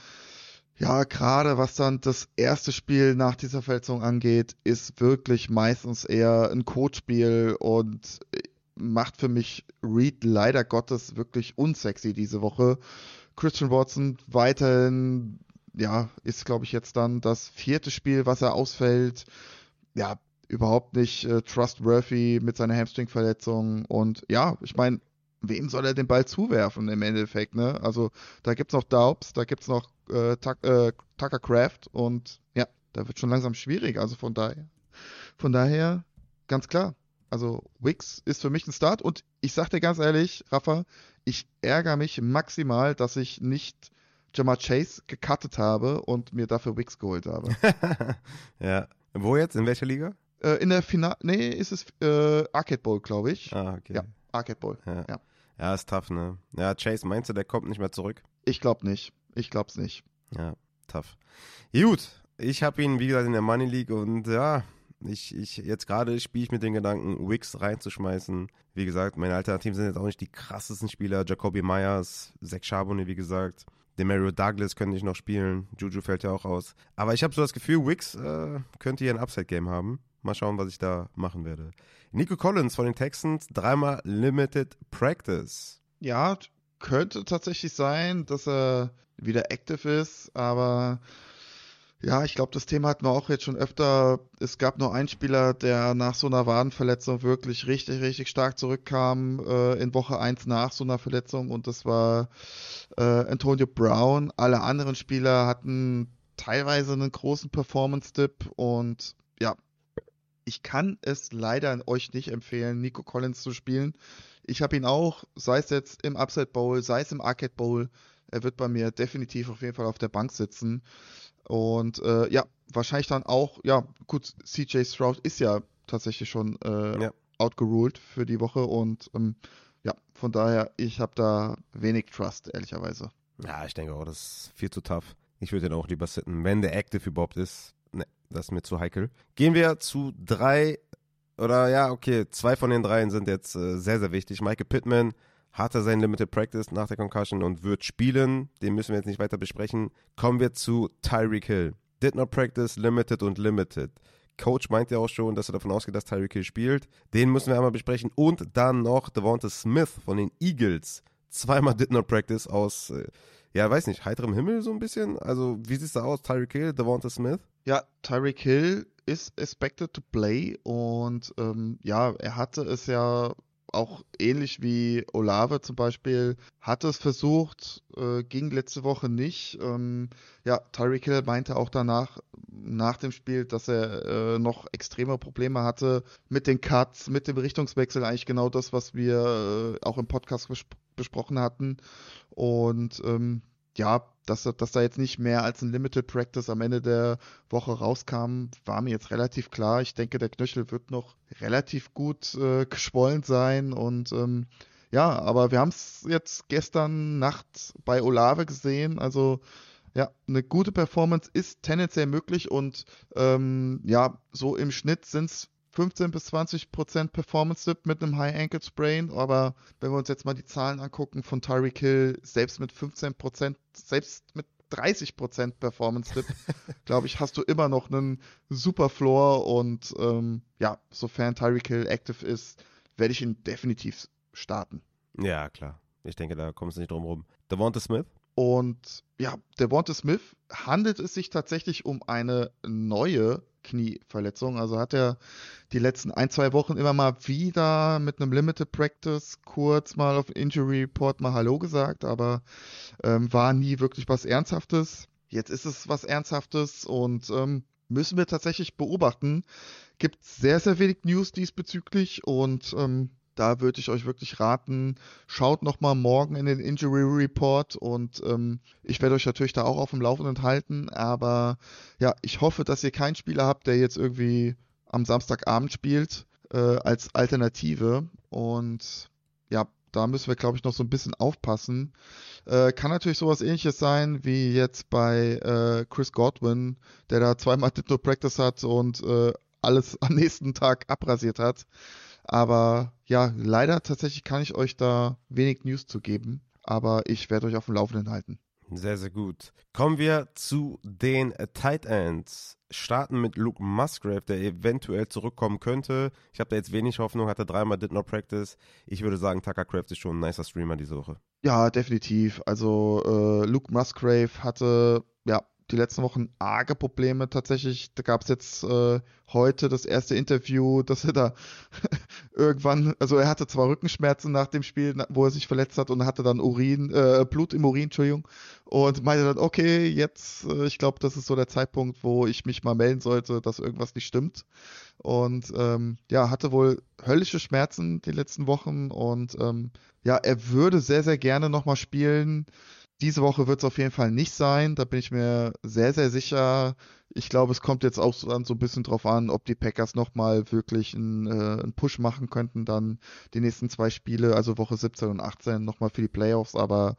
Ja, gerade was dann das erste Spiel nach dieser Verletzung angeht, ist wirklich meistens eher ein Codespiel und macht für mich Reed leider Gottes wirklich unsexy diese Woche. Christian Watson weiterhin, ja, ist glaube ich jetzt dann das vierte Spiel, was er ausfällt. Ja, überhaupt nicht äh, trustworthy mit seiner Hamstring-Verletzung und ja, ich meine, wem soll er den Ball zuwerfen im Endeffekt, ne? Also da gibt's noch Daubs, da gibt's noch äh, Tuck, äh, Tucker Craft und ja, da wird schon langsam schwierig. Also von daher, von daher ganz klar. Also Wix ist für mich ein Start und ich sag dir ganz ehrlich, Rafa, ich ärgere mich maximal, dass ich nicht Jamar Chase gecuttet habe und mir dafür Wix geholt habe. ja. Wo jetzt? In welcher Liga? Äh, in der Final, nee, ist es äh, Arcade Bowl, glaube ich. Ah, okay. Ja, Arcade Bowl. Ja. ja. Ja, ist tough, ne? Ja, Chase, meinst du, der kommt nicht mehr zurück? Ich glaube nicht. Ich glaube es nicht. Ja, tough. Gut, ich habe ihn, wie gesagt, in der Money League und ja, ich, ich jetzt gerade spiele ich mit den Gedanken, Wix reinzuschmeißen. Wie gesagt, meine Alternativen sind jetzt auch nicht die krassesten Spieler. Jacoby Myers, Zach Charbonnet, wie gesagt. Demario Douglas könnte ich noch spielen. Juju fällt ja auch aus. Aber ich habe so das Gefühl, Wix äh, könnte hier ein Upside-Game haben. Mal schauen, was ich da machen werde. Nico Collins von den Texans, dreimal Limited Practice. Ja, könnte tatsächlich sein, dass er wieder active ist, aber ja, ich glaube, das Thema hatten wir auch jetzt schon öfter. Es gab nur einen Spieler, der nach so einer Wadenverletzung wirklich richtig, richtig stark zurückkam äh, in Woche 1 nach so einer Verletzung und das war äh, Antonio Brown. Alle anderen Spieler hatten teilweise einen großen Performance-Dip und ja, ich kann es leider euch nicht empfehlen, Nico Collins zu spielen. Ich habe ihn auch, sei es jetzt im Upside Bowl, sei es im Arcade Bowl. Er wird bei mir definitiv auf jeden Fall auf der Bank sitzen. Und äh, ja, wahrscheinlich dann auch, ja, gut, CJ Stroud ist ja tatsächlich schon äh, ja. outgeruled für die Woche und ähm, ja, von daher, ich habe da wenig Trust, ehrlicherweise. Ja, ich denke auch, das ist viel zu tough. Ich würde den auch lieber sitten, wenn der active überhaupt ist. Ne, das ist mir zu heikel. Gehen wir zu drei, oder ja, okay, zwei von den dreien sind jetzt äh, sehr, sehr wichtig. Michael Pittman hatte sein Limited Practice nach der Concussion und wird spielen. Den müssen wir jetzt nicht weiter besprechen. Kommen wir zu Tyreek Hill. Did not practice, limited und limited. Coach meint ja auch schon, dass er davon ausgeht, dass Tyreek Hill spielt. Den müssen wir einmal besprechen. Und dann noch Devonta Smith von den Eagles. Zweimal did not practice aus, äh, ja, weiß nicht, heiterem Himmel so ein bisschen. Also, wie sieht es da aus? Tyreek Hill, Devonta Smith? Ja, Tyreek Hill ist expected to play und ähm, ja, er hatte es ja auch ähnlich wie Olave zum Beispiel, hat es versucht, äh, ging letzte Woche nicht. Ähm, ja, Tyreek Hill meinte auch danach, nach dem Spiel, dass er äh, noch extreme Probleme hatte mit den Cuts, mit dem Richtungswechsel, eigentlich genau das, was wir äh, auch im Podcast bes besprochen hatten. Und ähm, ja, dass, dass da jetzt nicht mehr als ein Limited Practice am Ende der Woche rauskam, war mir jetzt relativ klar. Ich denke, der Knöchel wird noch relativ gut äh, geschwollen sein und ähm, ja, aber wir haben es jetzt gestern Nacht bei Olave gesehen. Also ja, eine gute Performance ist tendenziell möglich und ähm, ja, so im Schnitt sind es 15 bis 20 Prozent Performance Dip mit einem High Ankle Sprain, aber wenn wir uns jetzt mal die Zahlen angucken von Tyreek Hill, selbst mit 15 Prozent, selbst mit 30 Prozent Performance Dip, glaube ich, hast du immer noch einen super Floor und ähm, ja, sofern Tyreek Hill active ist, werde ich ihn definitiv starten. Ja, klar. Ich denke, da kommt es nicht drum rum. Devonta Smith? Und ja, Devonta Smith handelt es sich tatsächlich um eine neue Knieverletzung. Also hat er die letzten ein, zwei Wochen immer mal wieder mit einem Limited Practice kurz mal auf Injury Report mal Hallo gesagt, aber ähm, war nie wirklich was Ernsthaftes. jetzt ist es was Ernsthaftes und ähm, müssen wir tatsächlich beobachten. Gibt sehr, sehr wenig News diesbezüglich und ähm, da würde ich euch wirklich raten, schaut nochmal morgen in den Injury Report und ähm, ich werde euch natürlich da auch auf dem Laufenden halten, aber ja, ich hoffe, dass ihr keinen Spieler habt, der jetzt irgendwie am Samstagabend spielt äh, als Alternative und ja, da müssen wir, glaube ich, noch so ein bisschen aufpassen. Äh, kann natürlich sowas ähnliches sein wie jetzt bei äh, Chris Godwin, der da zweimal Dipno Practice hat und äh, alles am nächsten Tag abrasiert hat. Aber ja, leider tatsächlich kann ich euch da wenig News zu geben, aber ich werde euch auf dem Laufenden halten. Sehr, sehr gut. Kommen wir zu den Tight Ends. Starten mit Luke Musgrave, der eventuell zurückkommen könnte. Ich habe da jetzt wenig Hoffnung, hatte dreimal Did Not Practice. Ich würde sagen, Tucker Craft ist schon ein nicer Streamer diese Woche. Ja, definitiv. Also äh, Luke Musgrave hatte ja die letzten Wochen arge Probleme tatsächlich. Da gab es jetzt äh, heute das erste Interview, dass er da irgendwann, also er hatte zwar Rückenschmerzen nach dem Spiel, wo er sich verletzt hat und hatte dann Urin, äh, Blut im Urin, Entschuldigung, und meinte dann, okay, jetzt, äh, ich glaube, das ist so der Zeitpunkt, wo ich mich mal melden sollte, dass irgendwas nicht stimmt. Und ähm, ja, hatte wohl höllische Schmerzen die letzten Wochen und ähm, ja, er würde sehr, sehr gerne nochmal spielen. Diese Woche wird es auf jeden Fall nicht sein, da bin ich mir sehr, sehr sicher. Ich glaube, es kommt jetzt auch so, so ein bisschen drauf an, ob die Packers nochmal wirklich einen, äh, einen Push machen könnten, dann die nächsten zwei Spiele, also Woche 17 und 18, nochmal für die Playoffs. Aber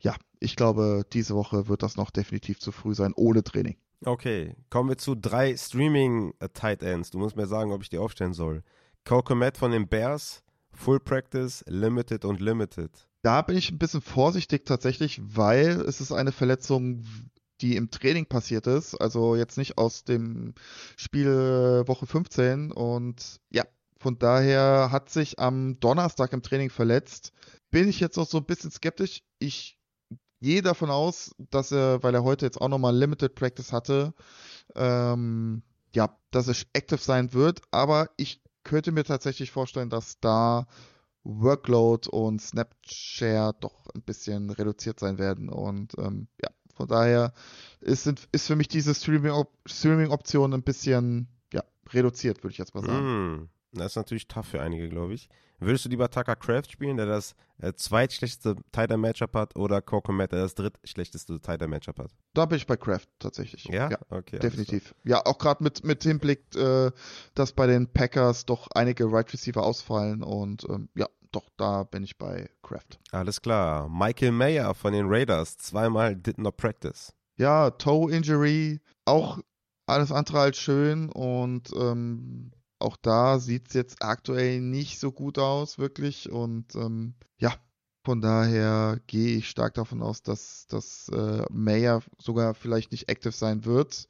ja, ich glaube, diese Woche wird das noch definitiv zu früh sein, ohne Training. Okay, kommen wir zu drei Streaming-Tight Ends. Du musst mir sagen, ob ich die aufstellen soll. Kokomet von den Bears, Full Practice, Limited und Limited. Da bin ich ein bisschen vorsichtig tatsächlich, weil es ist eine Verletzung, die im Training passiert ist. Also jetzt nicht aus dem Spiel Woche 15. Und ja, von daher hat sich am Donnerstag im Training verletzt. Bin ich jetzt auch so ein bisschen skeptisch. Ich gehe davon aus, dass er, weil er heute jetzt auch nochmal Limited Practice hatte, ähm, ja, dass er active sein wird. Aber ich könnte mir tatsächlich vorstellen, dass da Workload und Snapshare doch ein bisschen reduziert sein werden. Und ähm, ja, von daher ist, ist für mich diese Streaming-Option Streaming ein bisschen ja, reduziert, würde ich jetzt mal sagen. Mm, das ist natürlich tough für einige, glaube ich. Würdest du lieber Tucker Craft spielen, der das äh, zweitschlechteste Tighter Matchup hat, oder Kokomet, der das drittschlechteste Tighter Matchup hat? Da bin ich bei Craft tatsächlich. Ja, ja okay. Definitiv. Ja, auch gerade mit, mit Hinblick, äh, dass bei den Packers doch einige Right Receiver ausfallen und ähm, ja, doch, da bin ich bei Craft. Alles klar. Michael Mayer von den Raiders, zweimal did not practice. Ja, Toe Injury, auch alles andere als schön und ähm, auch da sieht es jetzt aktuell nicht so gut aus, wirklich. Und ähm, ja, von daher gehe ich stark davon aus, dass, dass äh, Mayer sogar vielleicht nicht active sein wird.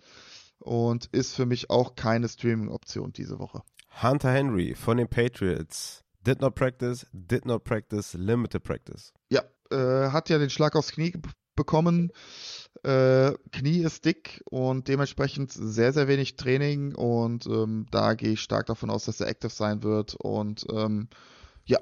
Und ist für mich auch keine Streaming-Option diese Woche. Hunter Henry von den Patriots. Did not practice, did not practice, limited practice. Ja, äh, hat ja den Schlag aufs Knie bekommen. Äh, Knie ist dick und dementsprechend sehr, sehr wenig Training und ähm, da gehe ich stark davon aus, dass er active sein wird und ähm, ja,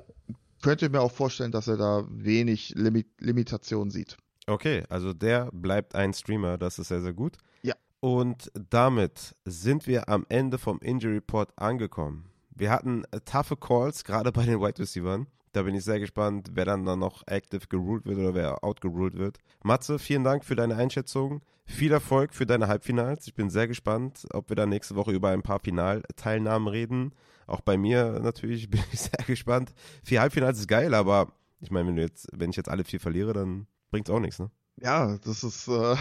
könnte mir auch vorstellen, dass er da wenig Limit Limitationen sieht. Okay, also der bleibt ein Streamer, das ist sehr, sehr gut. Ja. Und damit sind wir am Ende vom Injury Report angekommen. Wir hatten äh, toughe Calls, gerade bei den Wide Receivers. Da bin ich sehr gespannt, wer dann, dann noch active geruled wird oder wer outgeruled wird. Matze, vielen Dank für deine Einschätzung. Viel Erfolg für deine Halbfinals. Ich bin sehr gespannt, ob wir dann nächste Woche über ein paar Finalteilnahmen reden. Auch bei mir natürlich bin ich sehr gespannt. Vier Halbfinals ist geil, aber ich meine, wenn jetzt, wenn ich jetzt alle vier verliere, dann bringt es auch nichts, ne? Ja, das ist äh,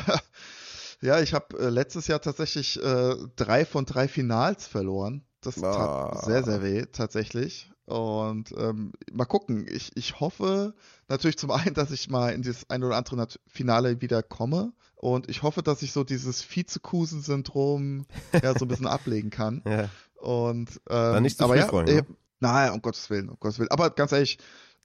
ja, ich habe äh, letztes Jahr tatsächlich äh, drei von drei Finals verloren. Das tat ah. sehr, sehr weh, tatsächlich. Und ähm, mal gucken. Ich, ich hoffe natürlich zum einen, dass ich mal in das ein oder andere Finale wieder komme. Und ich hoffe, dass ich so dieses Vizekusen-Syndrom ja so ein bisschen ablegen kann. Ja. Und ähm, Dann nicht zu aber ja, äh, nein, um Gottes Willen, um Gottes Willen. Aber ganz ehrlich,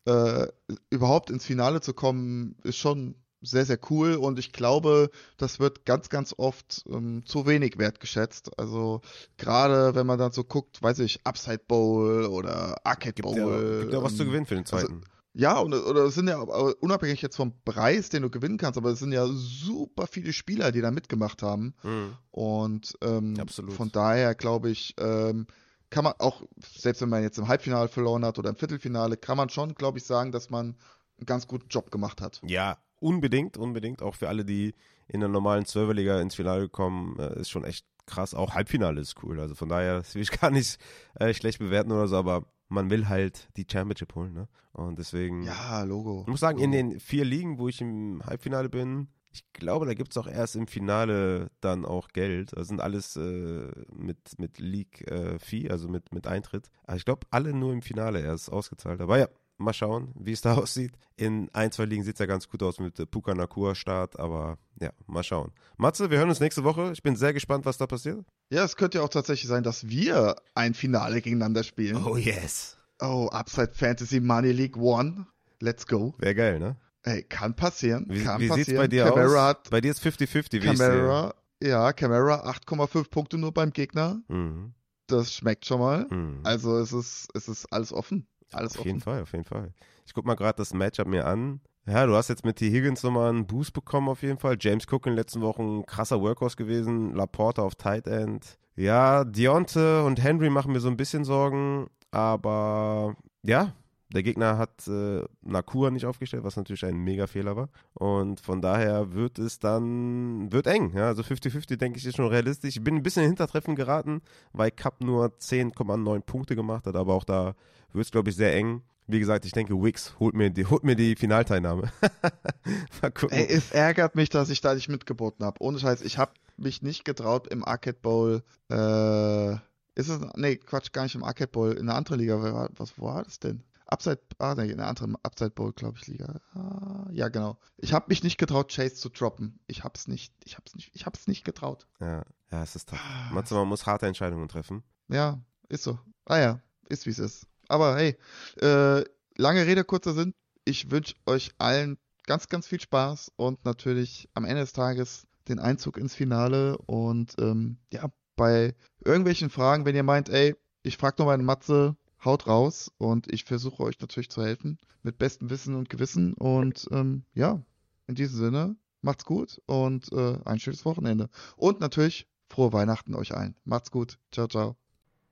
äh, überhaupt ins Finale zu kommen, ist schon sehr, sehr cool und ich glaube, das wird ganz, ganz oft ähm, zu wenig wertgeschätzt. Also gerade wenn man dann so guckt, weiß ich, Upside Bowl oder Arcade gibt Bowl. Ja, gibt ja was ähm, zu gewinnen für den also zweiten. Ja, und oder es sind ja unabhängig jetzt vom Preis, den du gewinnen kannst, aber es sind ja super viele Spieler, die da mitgemacht haben. Mhm. Und ähm, von daher glaube ich, ähm, kann man auch, selbst wenn man jetzt im Halbfinale verloren hat oder im Viertelfinale, kann man schon, glaube ich, sagen, dass man einen ganz guten Job gemacht hat. Ja, unbedingt, unbedingt. Auch für alle, die in der normalen Zwölferliga ins Finale kommen, äh, ist schon echt krass. Auch Halbfinale ist cool. Also von daher will ich gar nicht äh, schlecht bewerten oder so, aber man will halt die Championship holen, ne? Und deswegen. Ja, Logo. Ich muss sagen, in den vier Ligen, wo ich im Halbfinale bin, ich glaube, da gibt es auch erst im Finale dann auch Geld. Das sind alles äh, mit, mit League-Fee, äh, also mit, mit Eintritt. Aber ich glaube, alle nur im Finale erst ausgezahlt. Aber ja, mal schauen, wie es da aussieht. In ein, zwei Ligen sieht es ja ganz gut aus mit Puka Nakua Start, aber ja, mal schauen. Matze, wir hören uns nächste Woche. Ich bin sehr gespannt, was da passiert. Ja, es könnte ja auch tatsächlich sein, dass wir ein Finale gegeneinander spielen. Oh yes. Oh, Upside Fantasy Money League One. Let's go. Wäre geil, ne? Ey, kann passieren. Wie, kann wie passieren. sieht's bei dir Camara aus? Hat, bei dir ist 50-50, wie Camara, ja, Camara 8,5 Punkte nur beim Gegner. Mhm. Das schmeckt schon mal. Mhm. Also es ist, es ist alles offen. Alles auf offen. jeden Fall, auf jeden Fall. Ich guck mal gerade das Matchup mir an. Ja, du hast jetzt mit T. Higgins nochmal einen Boost bekommen auf jeden Fall. James Cook in den letzten Wochen krasser Workhorse gewesen. Laporta auf Tight End. Ja, Deonte und Henry machen mir so ein bisschen Sorgen. Aber ja, der Gegner hat äh, Nakua nicht aufgestellt, was natürlich ein Mega-Fehler war. Und von daher wird es dann, wird eng. Ja? Also 50-50 denke ich ist schon realistisch. Ich bin ein bisschen in Hintertreffen geraten, weil Cup nur 10,9 Punkte gemacht hat, aber auch da wird es, glaube ich, sehr eng. Wie gesagt, ich denke, Wix holt mir die, holt mir die Finalteilnahme. Mal gucken. Ey, es ärgert mich, dass ich da nicht mitgeboten habe. Ohne Scheiß, ich habe mich nicht getraut im Arcade Bowl. Äh, ist es, nee, Quatsch, gar nicht im Arcade Bowl. In einer anderen Liga, was war das denn? Upside, ah, nee, in einer anderen Upside Bowl, glaube ich, Liga. Ah, ja, genau. Ich habe mich nicht getraut, Chase zu droppen. Ich hab's nicht, ich hab's nicht, ich hab's nicht getraut. Ja, ja, es ist tough. Matze, man muss harte Entscheidungen treffen. Ja, ist so. Ah ja, ist wie es ist. Aber hey, äh, lange Rede, kurzer Sinn. Ich wünsche euch allen ganz, ganz viel Spaß und natürlich am Ende des Tages den Einzug ins Finale. Und ähm, ja, bei irgendwelchen Fragen, wenn ihr meint, ey, ich frage noch meinen Matze, haut raus und ich versuche euch natürlich zu helfen mit bestem Wissen und Gewissen. Und ähm, ja, in diesem Sinne, macht's gut und äh, ein schönes Wochenende. Und natürlich frohe Weihnachten euch allen. Macht's gut. Ciao, ciao.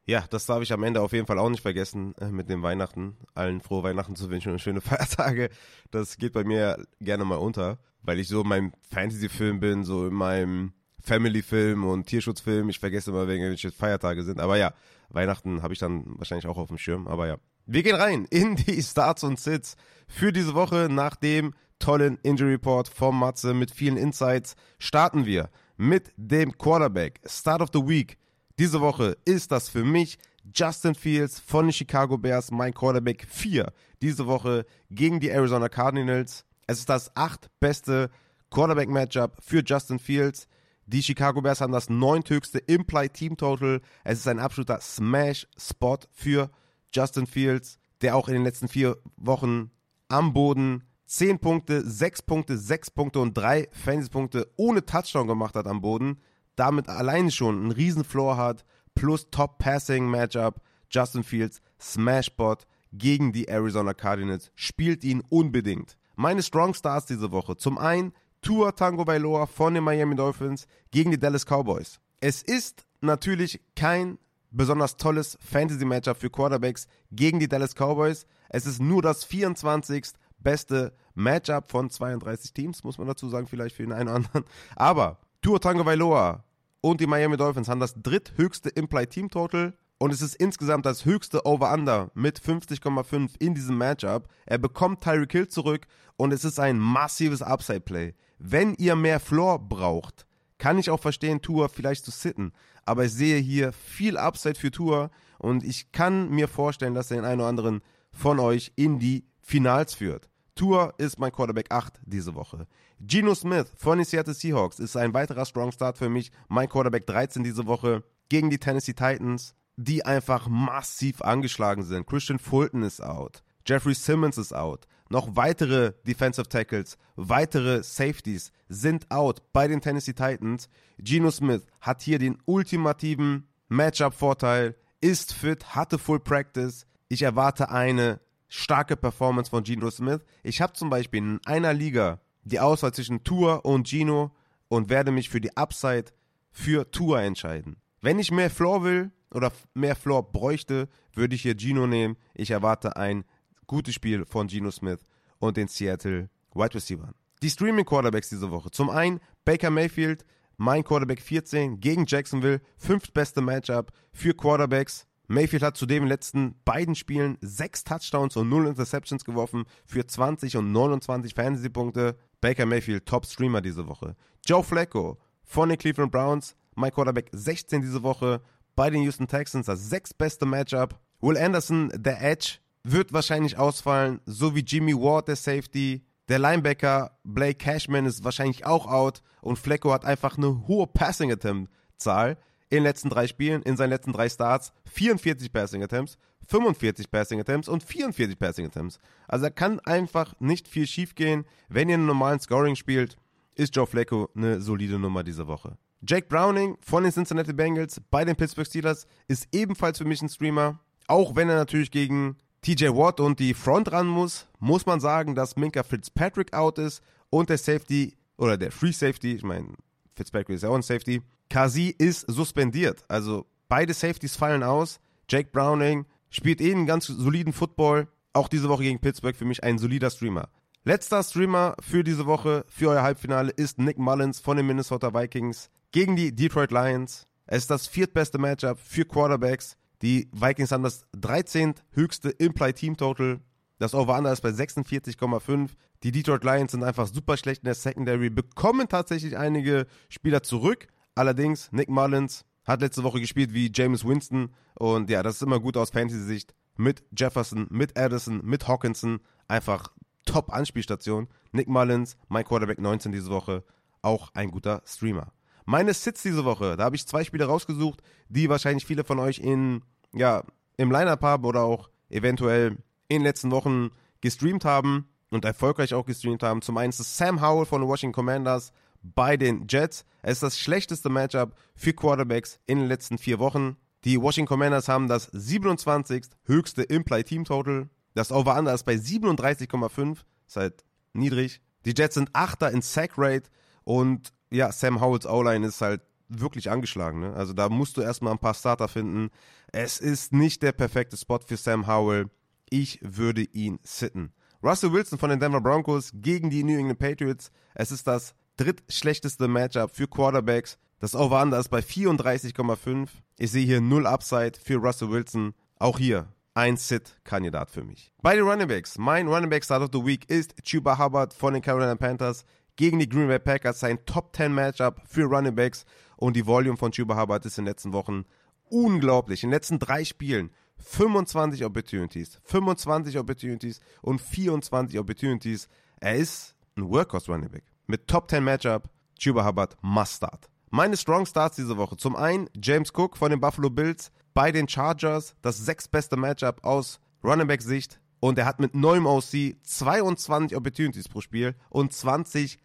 Ja, das darf ich am Ende auf jeden Fall auch nicht vergessen, äh, mit dem Weihnachten. Allen frohe Weihnachten zu wünschen und schöne Feiertage. Das geht bei mir gerne mal unter, weil ich so in meinem Fantasy-Film bin, so in meinem Family-Film und Tierschutzfilm. Ich vergesse immer, welche Feiertage sind. Aber ja, Weihnachten habe ich dann wahrscheinlich auch auf dem Schirm. Aber ja, wir gehen rein in die Starts und Sits für diese Woche nach dem tollen Injury Report vom Matze mit vielen Insights. Starten wir mit dem Quarterback. Start of the Week diese Woche ist das für mich Justin Fields von den Chicago Bears, mein Quarterback 4. Diese Woche gegen die Arizona Cardinals. Es ist das acht beste Quarterback-Matchup für Justin Fields. Die Chicago Bears haben das neunthöchste Implied Team Total. Es ist ein absoluter Smash-Spot für Justin Fields, der auch in den letzten vier Wochen am Boden 10 Punkte, 6 Punkte, 6 Punkte und 3 Fantasy-Punkte ohne Touchdown gemacht hat am Boden damit alleine schon einen riesen Floor hat, plus Top-Passing-Matchup, Justin Fields, Smashbot gegen die Arizona Cardinals, spielt ihn unbedingt. Meine Strong Stars diese Woche. Zum einen Tua Tango Bailoa von den Miami Dolphins gegen die Dallas Cowboys. Es ist natürlich kein besonders tolles Fantasy-Matchup für Quarterbacks gegen die Dallas Cowboys. Es ist nur das 24. beste Matchup von 32 Teams, muss man dazu sagen, vielleicht für den einen oder anderen. Aber Tua Tango Vailoa und die Miami Dolphins haben das dritthöchste Implied Team Total und es ist insgesamt das höchste Over-Under mit 50,5 in diesem Matchup. Er bekommt Tyreek Hill zurück und es ist ein massives Upside-Play. Wenn ihr mehr Floor braucht, kann ich auch verstehen, Tour vielleicht zu sitten. Aber ich sehe hier viel Upside für Tour und ich kann mir vorstellen, dass er den einen oder anderen von euch in die Finals führt. Tour ist mein Quarterback 8 diese Woche. Geno Smith von den Seattle Seahawks ist ein weiterer Strong Start für mich. Mein Quarterback 13 diese Woche gegen die Tennessee Titans, die einfach massiv angeschlagen sind. Christian Fulton ist out. Jeffrey Simmons ist out. Noch weitere Defensive Tackles, weitere Safeties sind out bei den Tennessee Titans. Geno Smith hat hier den ultimativen Matchup-Vorteil, ist fit, hatte Full Practice. Ich erwarte eine starke Performance von Geno Smith. Ich habe zum Beispiel in einer Liga die Auswahl zwischen Tour und Gino und werde mich für die Upside für Tour entscheiden. Wenn ich mehr Floor will oder mehr Floor bräuchte, würde ich hier Gino nehmen. Ich erwarte ein gutes Spiel von Gino Smith und den Seattle Wide Receivers. Die Streaming Quarterbacks diese Woche. Zum einen Baker Mayfield, mein Quarterback 14 gegen Jacksonville, fünftbeste Matchup für Quarterbacks. Mayfield hat zudem in den letzten beiden Spielen sechs Touchdowns und null Interceptions geworfen für 20 und 29 Fantasy-Punkte. Baker Mayfield, Top-Streamer diese Woche. Joe Flacco von den Cleveland Browns, mein Quarterback 16 diese Woche bei den Houston Texans, das sechstbeste Matchup. Will Anderson, der Edge, wird wahrscheinlich ausfallen, so wie Jimmy Ward, der Safety. Der Linebacker Blake Cashman ist wahrscheinlich auch out und Flecko hat einfach eine hohe Passing Attempt Zahl in den letzten drei Spielen, in seinen letzten drei Starts 44 Passing Attempts, 45 Passing Attempts und 44 Passing Attempts. Also er kann einfach nicht viel schief gehen. Wenn ihr einen normalen Scoring spielt, ist Joe Flacco eine solide Nummer diese Woche. Jake Browning von den Cincinnati Bengals bei den Pittsburgh Steelers ist ebenfalls für mich ein Streamer. Auch wenn er natürlich gegen TJ Watt und die Front ran muss, muss man sagen, dass Minka Fitzpatrick out ist und der Safety oder der Free Safety, ich meine, Fitzpatrick ist ja auch ein Safety, Kasi ist suspendiert. Also beide Safeties fallen aus. Jake Browning spielt eh einen ganz soliden Football. Auch diese Woche gegen Pittsburgh für mich ein solider Streamer. Letzter Streamer für diese Woche, für euer Halbfinale, ist Nick Mullins von den Minnesota Vikings gegen die Detroit Lions. Es ist das viertbeste Matchup für Quarterbacks. Die Vikings haben das 13. höchste Implied Team Total. Das Over-Under ist bei 46,5. Die Detroit Lions sind einfach super schlecht in der Secondary, bekommen tatsächlich einige Spieler zurück. Allerdings, Nick Mullins hat letzte Woche gespielt wie James Winston. Und ja, das ist immer gut aus Fantasy-Sicht. Mit Jefferson, mit Addison, mit Hawkinson. Einfach Top-Anspielstation. Nick Mullins, mein Quarterback 19 diese Woche. Auch ein guter Streamer. Meine Sits diese Woche, da habe ich zwei Spiele rausgesucht, die wahrscheinlich viele von euch in ja, im Lineup haben oder auch eventuell in den letzten Wochen gestreamt haben und erfolgreich auch gestreamt haben. Zum einen ist es Sam Howell von Washington Commanders bei den Jets. Es ist das schlechteste Matchup für Quarterbacks in den letzten vier Wochen. Die Washington Commanders haben das 27. höchste Implied Team Total. Das Over-Under ist bei 37,5. Ist halt niedrig. Die Jets sind Achter in Sack Rate und ja, Sam Howells O-Line ist halt wirklich angeschlagen. Ne? Also da musst du erstmal ein paar Starter finden. Es ist nicht der perfekte Spot für Sam Howell. Ich würde ihn sitten. Russell Wilson von den Denver Broncos gegen die New England Patriots. Es ist das drittschlechteste Matchup für Quarterbacks. Das Over-Under ist bei 34,5. Ich sehe hier null Upside für Russell Wilson. Auch hier ein Sit-Kandidat für mich. Bei den Running Backs. Mein Running Back Start of the Week ist Chuba Hubbard von den Carolina Panthers gegen die Green Bay Packers. Sein Top 10 Matchup für Running Backs und die Volume von Chuba Hubbard ist in den letzten Wochen unglaublich. In den letzten drei Spielen 25 Opportunities, 25 Opportunities und 24 Opportunities. Er ist ein Workhorse Running Back. Mit Top 10 Matchup, Chuba Hubbard must start. Meine Strong Starts diese Woche. Zum einen James Cook von den Buffalo Bills bei den Chargers. Das sechstbeste Matchup aus Running Back Sicht. Und er hat mit neuem OC 22 Opportunities pro Spiel und 20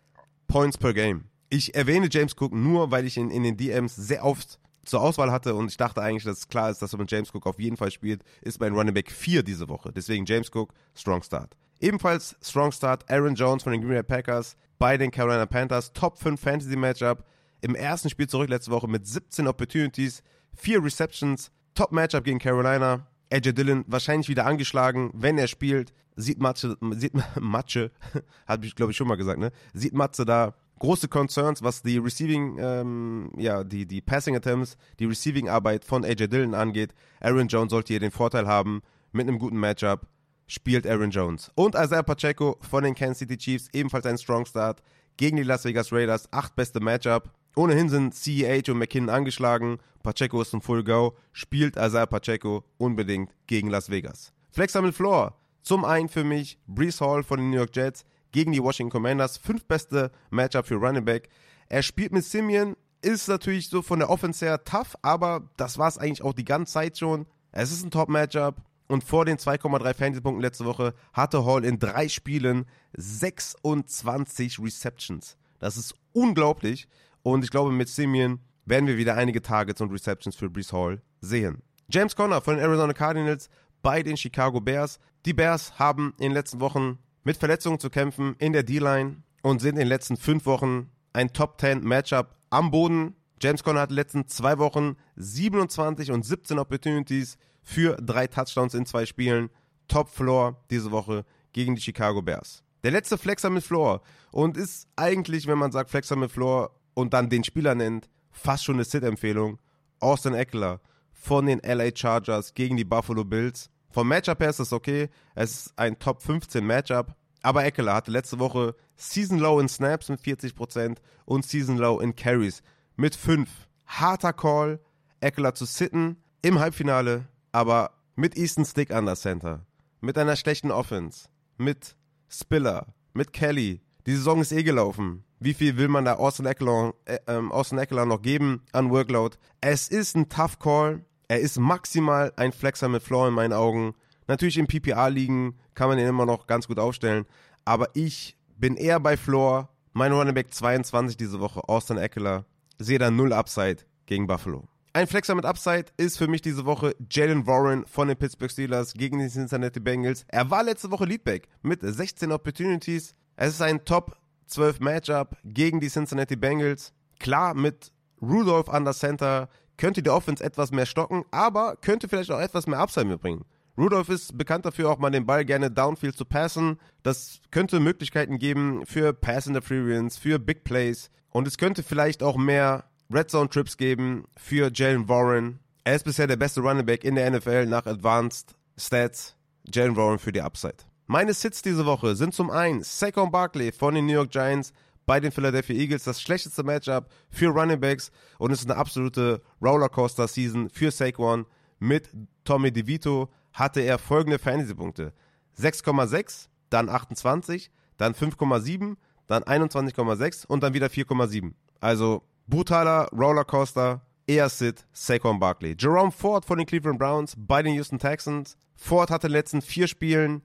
Points per Game. Ich erwähne James Cook nur, weil ich ihn in den DMs sehr oft zur Auswahl hatte und ich dachte eigentlich, dass es klar ist, dass er mit James Cook auf jeden Fall spielt, ist mein Running Back 4 diese Woche. Deswegen James Cook, Strong Start. Ebenfalls Strong Start Aaron Jones von den Green Bay Packers bei den Carolina Panthers. Top 5 Fantasy Matchup. Im ersten Spiel zurück letzte Woche mit 17 Opportunities, 4 Receptions. Top Matchup gegen Carolina. AJ Dillon wahrscheinlich wieder angeschlagen, wenn er spielt. Sieht Matze, sieht Matze, habe ich glaube ich schon mal gesagt, ne? Sieht Matze da große Concerns, was die Receiving, ähm, ja, die, die Passing Attempts, die Receiving Arbeit von AJ Dillon angeht. Aaron Jones sollte hier den Vorteil haben, mit einem guten Matchup spielt Aaron Jones. Und Isaiah Pacheco von den Kansas City Chiefs, ebenfalls ein Strong Start gegen die Las Vegas Raiders, acht beste Matchup. Ohnehin sind CEH und McKinnon angeschlagen. Pacheco ist ein Full Go. Spielt Isaiah Pacheco unbedingt gegen Las Vegas. Flexable Floor. Zum einen für mich Brees Hall von den New York Jets gegen die Washington Commanders. Fünf beste Matchup für Running Back. Er spielt mit Simeon. Ist natürlich so von der Offense her tough, aber das war es eigentlich auch die ganze Zeit schon. Es ist ein Top-Matchup. Und vor den 2,3 Fantasy-Punkten letzte Woche hatte Hall in drei Spielen 26 Receptions. Das ist unglaublich. Und ich glaube, mit Simeon werden wir wieder einige Targets und Receptions für Brees Hall sehen. James Conner von den Arizona Cardinals bei den Chicago Bears. Die Bears haben in den letzten Wochen mit Verletzungen zu kämpfen in der D-Line und sind in den letzten fünf Wochen ein Top 10 Matchup am Boden. James Conner hat in den letzten zwei Wochen 27 und 17 Opportunities für drei Touchdowns in zwei Spielen. Top Floor diese Woche gegen die Chicago Bears. Der letzte Flexer mit Floor und ist eigentlich, wenn man sagt Flexer mit Floor und dann den Spieler nennt, fast schon eine Sit-Empfehlung. Austin Eckler von den LA Chargers gegen die Buffalo Bills. Vom Matchup her ist das okay. Es ist ein Top 15 Matchup. Aber Eckler hatte letzte Woche Season Low in Snaps mit 40% und Season Low in Carries mit 5. Harter Call, Eckler zu sitten im Halbfinale, aber mit Easton Stick an der Center. Mit einer schlechten Offense. Mit Spiller. Mit Kelly. Die Saison ist eh gelaufen. Wie viel will man da Austin Eckler, äh, ähm, Austin Eckler noch geben an Workload? Es ist ein Tough Call. Er ist maximal ein Flexer mit Floor in meinen Augen. Natürlich im PPA-Ligen kann man ihn immer noch ganz gut aufstellen. Aber ich bin eher bei Floor. Mein Running Back 22 diese Woche, Austin Eckler. Sehe da null Upside gegen Buffalo. Ein Flexer mit Upside ist für mich diese Woche Jalen Warren von den Pittsburgh Steelers gegen die Cincinnati Bengals. Er war letzte Woche Leadback mit 16 Opportunities. Es ist ein Top 12 Matchup gegen die Cincinnati Bengals. Klar, mit Rudolph an der Center könnte die Offense etwas mehr stocken, aber könnte vielleicht auch etwas mehr Upside mitbringen. Rudolph ist bekannt dafür, auch mal den Ball gerne downfield zu passen. Das könnte Möglichkeiten geben für Pass Interference, für Big Plays. Und es könnte vielleicht auch mehr Red Zone Trips geben für Jalen Warren. Er ist bisher der beste Running Back in der NFL nach Advanced Stats. Jalen Warren für die Upside. Meine Sits diese Woche sind zum einen Saquon Barkley von den New York Giants bei den Philadelphia Eagles, das schlechteste Matchup für Running Backs und es ist eine absolute Rollercoaster-Season für Saquon. Mit Tommy DeVito hatte er folgende Fantasy-Punkte. 6,6, dann 28, dann 5,7, dann 21,6 und dann wieder 4,7. Also brutaler Rollercoaster, eher Sit, Saquon Barkley. Jerome Ford von den Cleveland Browns bei den Houston Texans. Ford hatte in den letzten vier Spielen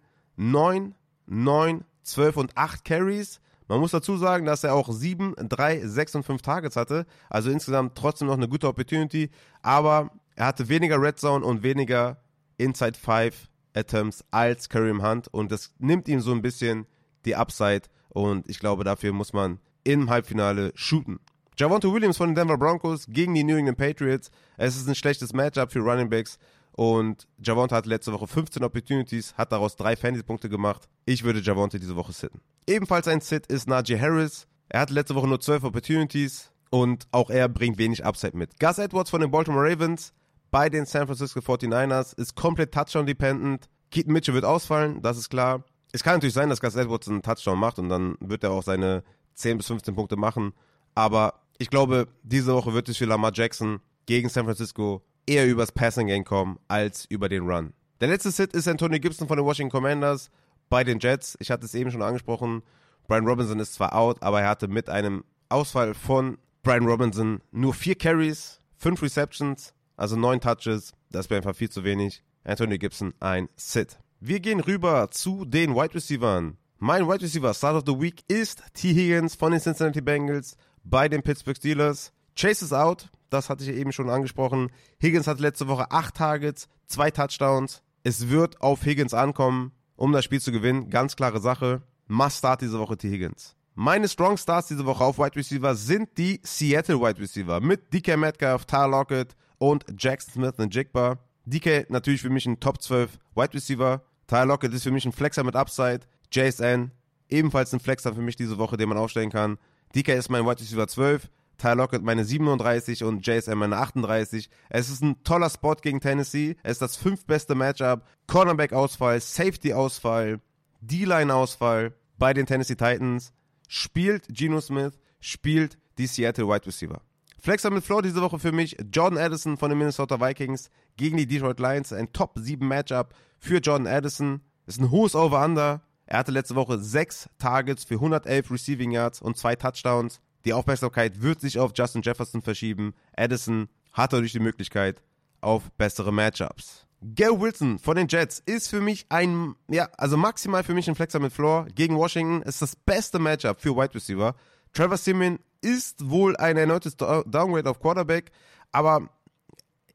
9, 9, 12 und 8 Carries. Man muss dazu sagen, dass er auch 7, 3, 6 und 5 Targets hatte. Also insgesamt trotzdem noch eine gute Opportunity. Aber er hatte weniger Red Zone und weniger Inside 5 Attempts als Kareem Hunt. Und das nimmt ihm so ein bisschen die Upside. Und ich glaube, dafür muss man im Halbfinale shooten. Javonte Williams von den Denver Broncos gegen die New England Patriots. Es ist ein schlechtes Matchup für Running Backs. Und Javonte hatte letzte Woche 15 Opportunities, hat daraus drei Fantasy-Punkte gemacht. Ich würde Javonte diese Woche sitten. Ebenfalls ein Sit ist Najee Harris. Er hatte letzte Woche nur 12 Opportunities und auch er bringt wenig Upside mit. Gus Edwards von den Baltimore Ravens bei den San Francisco 49ers ist komplett Touchdown-dependent. Keaton Mitchell wird ausfallen, das ist klar. Es kann natürlich sein, dass Gus Edwards einen Touchdown macht und dann wird er auch seine 10 bis 15 Punkte machen. Aber ich glaube, diese Woche wird es für Lamar Jackson gegen San Francisco eher übers Passing Game kommen als über den Run. Der letzte Sit ist Antonio Gibson von den Washington Commanders bei den Jets. Ich hatte es eben schon angesprochen. Brian Robinson ist zwar out, aber er hatte mit einem Ausfall von Brian Robinson nur vier Carries, fünf Receptions, also neun Touches. Das wäre einfach viel zu wenig. Antonio Gibson ein Sit. Wir gehen rüber zu den Wide Receivers. Mein Wide Receiver Start of the Week ist T. Higgins von den Cincinnati Bengals bei den Pittsburgh Steelers. Chase ist out, das hatte ich eben schon angesprochen. Higgins hat letzte Woche acht Targets, zwei Touchdowns. Es wird auf Higgins ankommen, um das Spiel zu gewinnen. Ganz klare Sache. Must start diese Woche T. Higgins. Meine Strong Starts diese Woche auf Wide Receiver sind die Seattle Wide Receiver mit DK Metcalf, Tyler Lockett und Jackson Smith und Jigba. DK natürlich für mich ein Top 12 Wide Receiver. Tyler Lockett ist für mich ein Flexer mit Upside. JSN ebenfalls ein Flexer für mich diese Woche, den man aufstellen kann. DK ist mein Wide Receiver 12. Tyler Lockett meine 37 und JSM meine 38. Es ist ein toller Spot gegen Tennessee. Es ist das fünftbeste Matchup. Cornerback-Ausfall, Safety-Ausfall, D-Line-Ausfall bei den Tennessee Titans. Spielt Geno Smith, spielt die Seattle Wide Receiver. Flexer mit Floor diese Woche für mich. Jordan Addison von den Minnesota Vikings gegen die Detroit Lions. Ein Top 7 Matchup für Jordan Addison. Ist ein hohes Over-Under. Er hatte letzte Woche 6 Targets für 111 Receiving Yards und 2 Touchdowns. Die Aufmerksamkeit wird sich auf Justin Jefferson verschieben. Addison hat dadurch die Möglichkeit auf bessere Matchups. Gary Wilson von den Jets ist für mich ein, ja, also maximal für mich ein Flexer mit Floor. Gegen Washington ist das beste Matchup für Wide Receiver. Trevor Simeon ist wohl ein erneutes Downgrade auf Quarterback, aber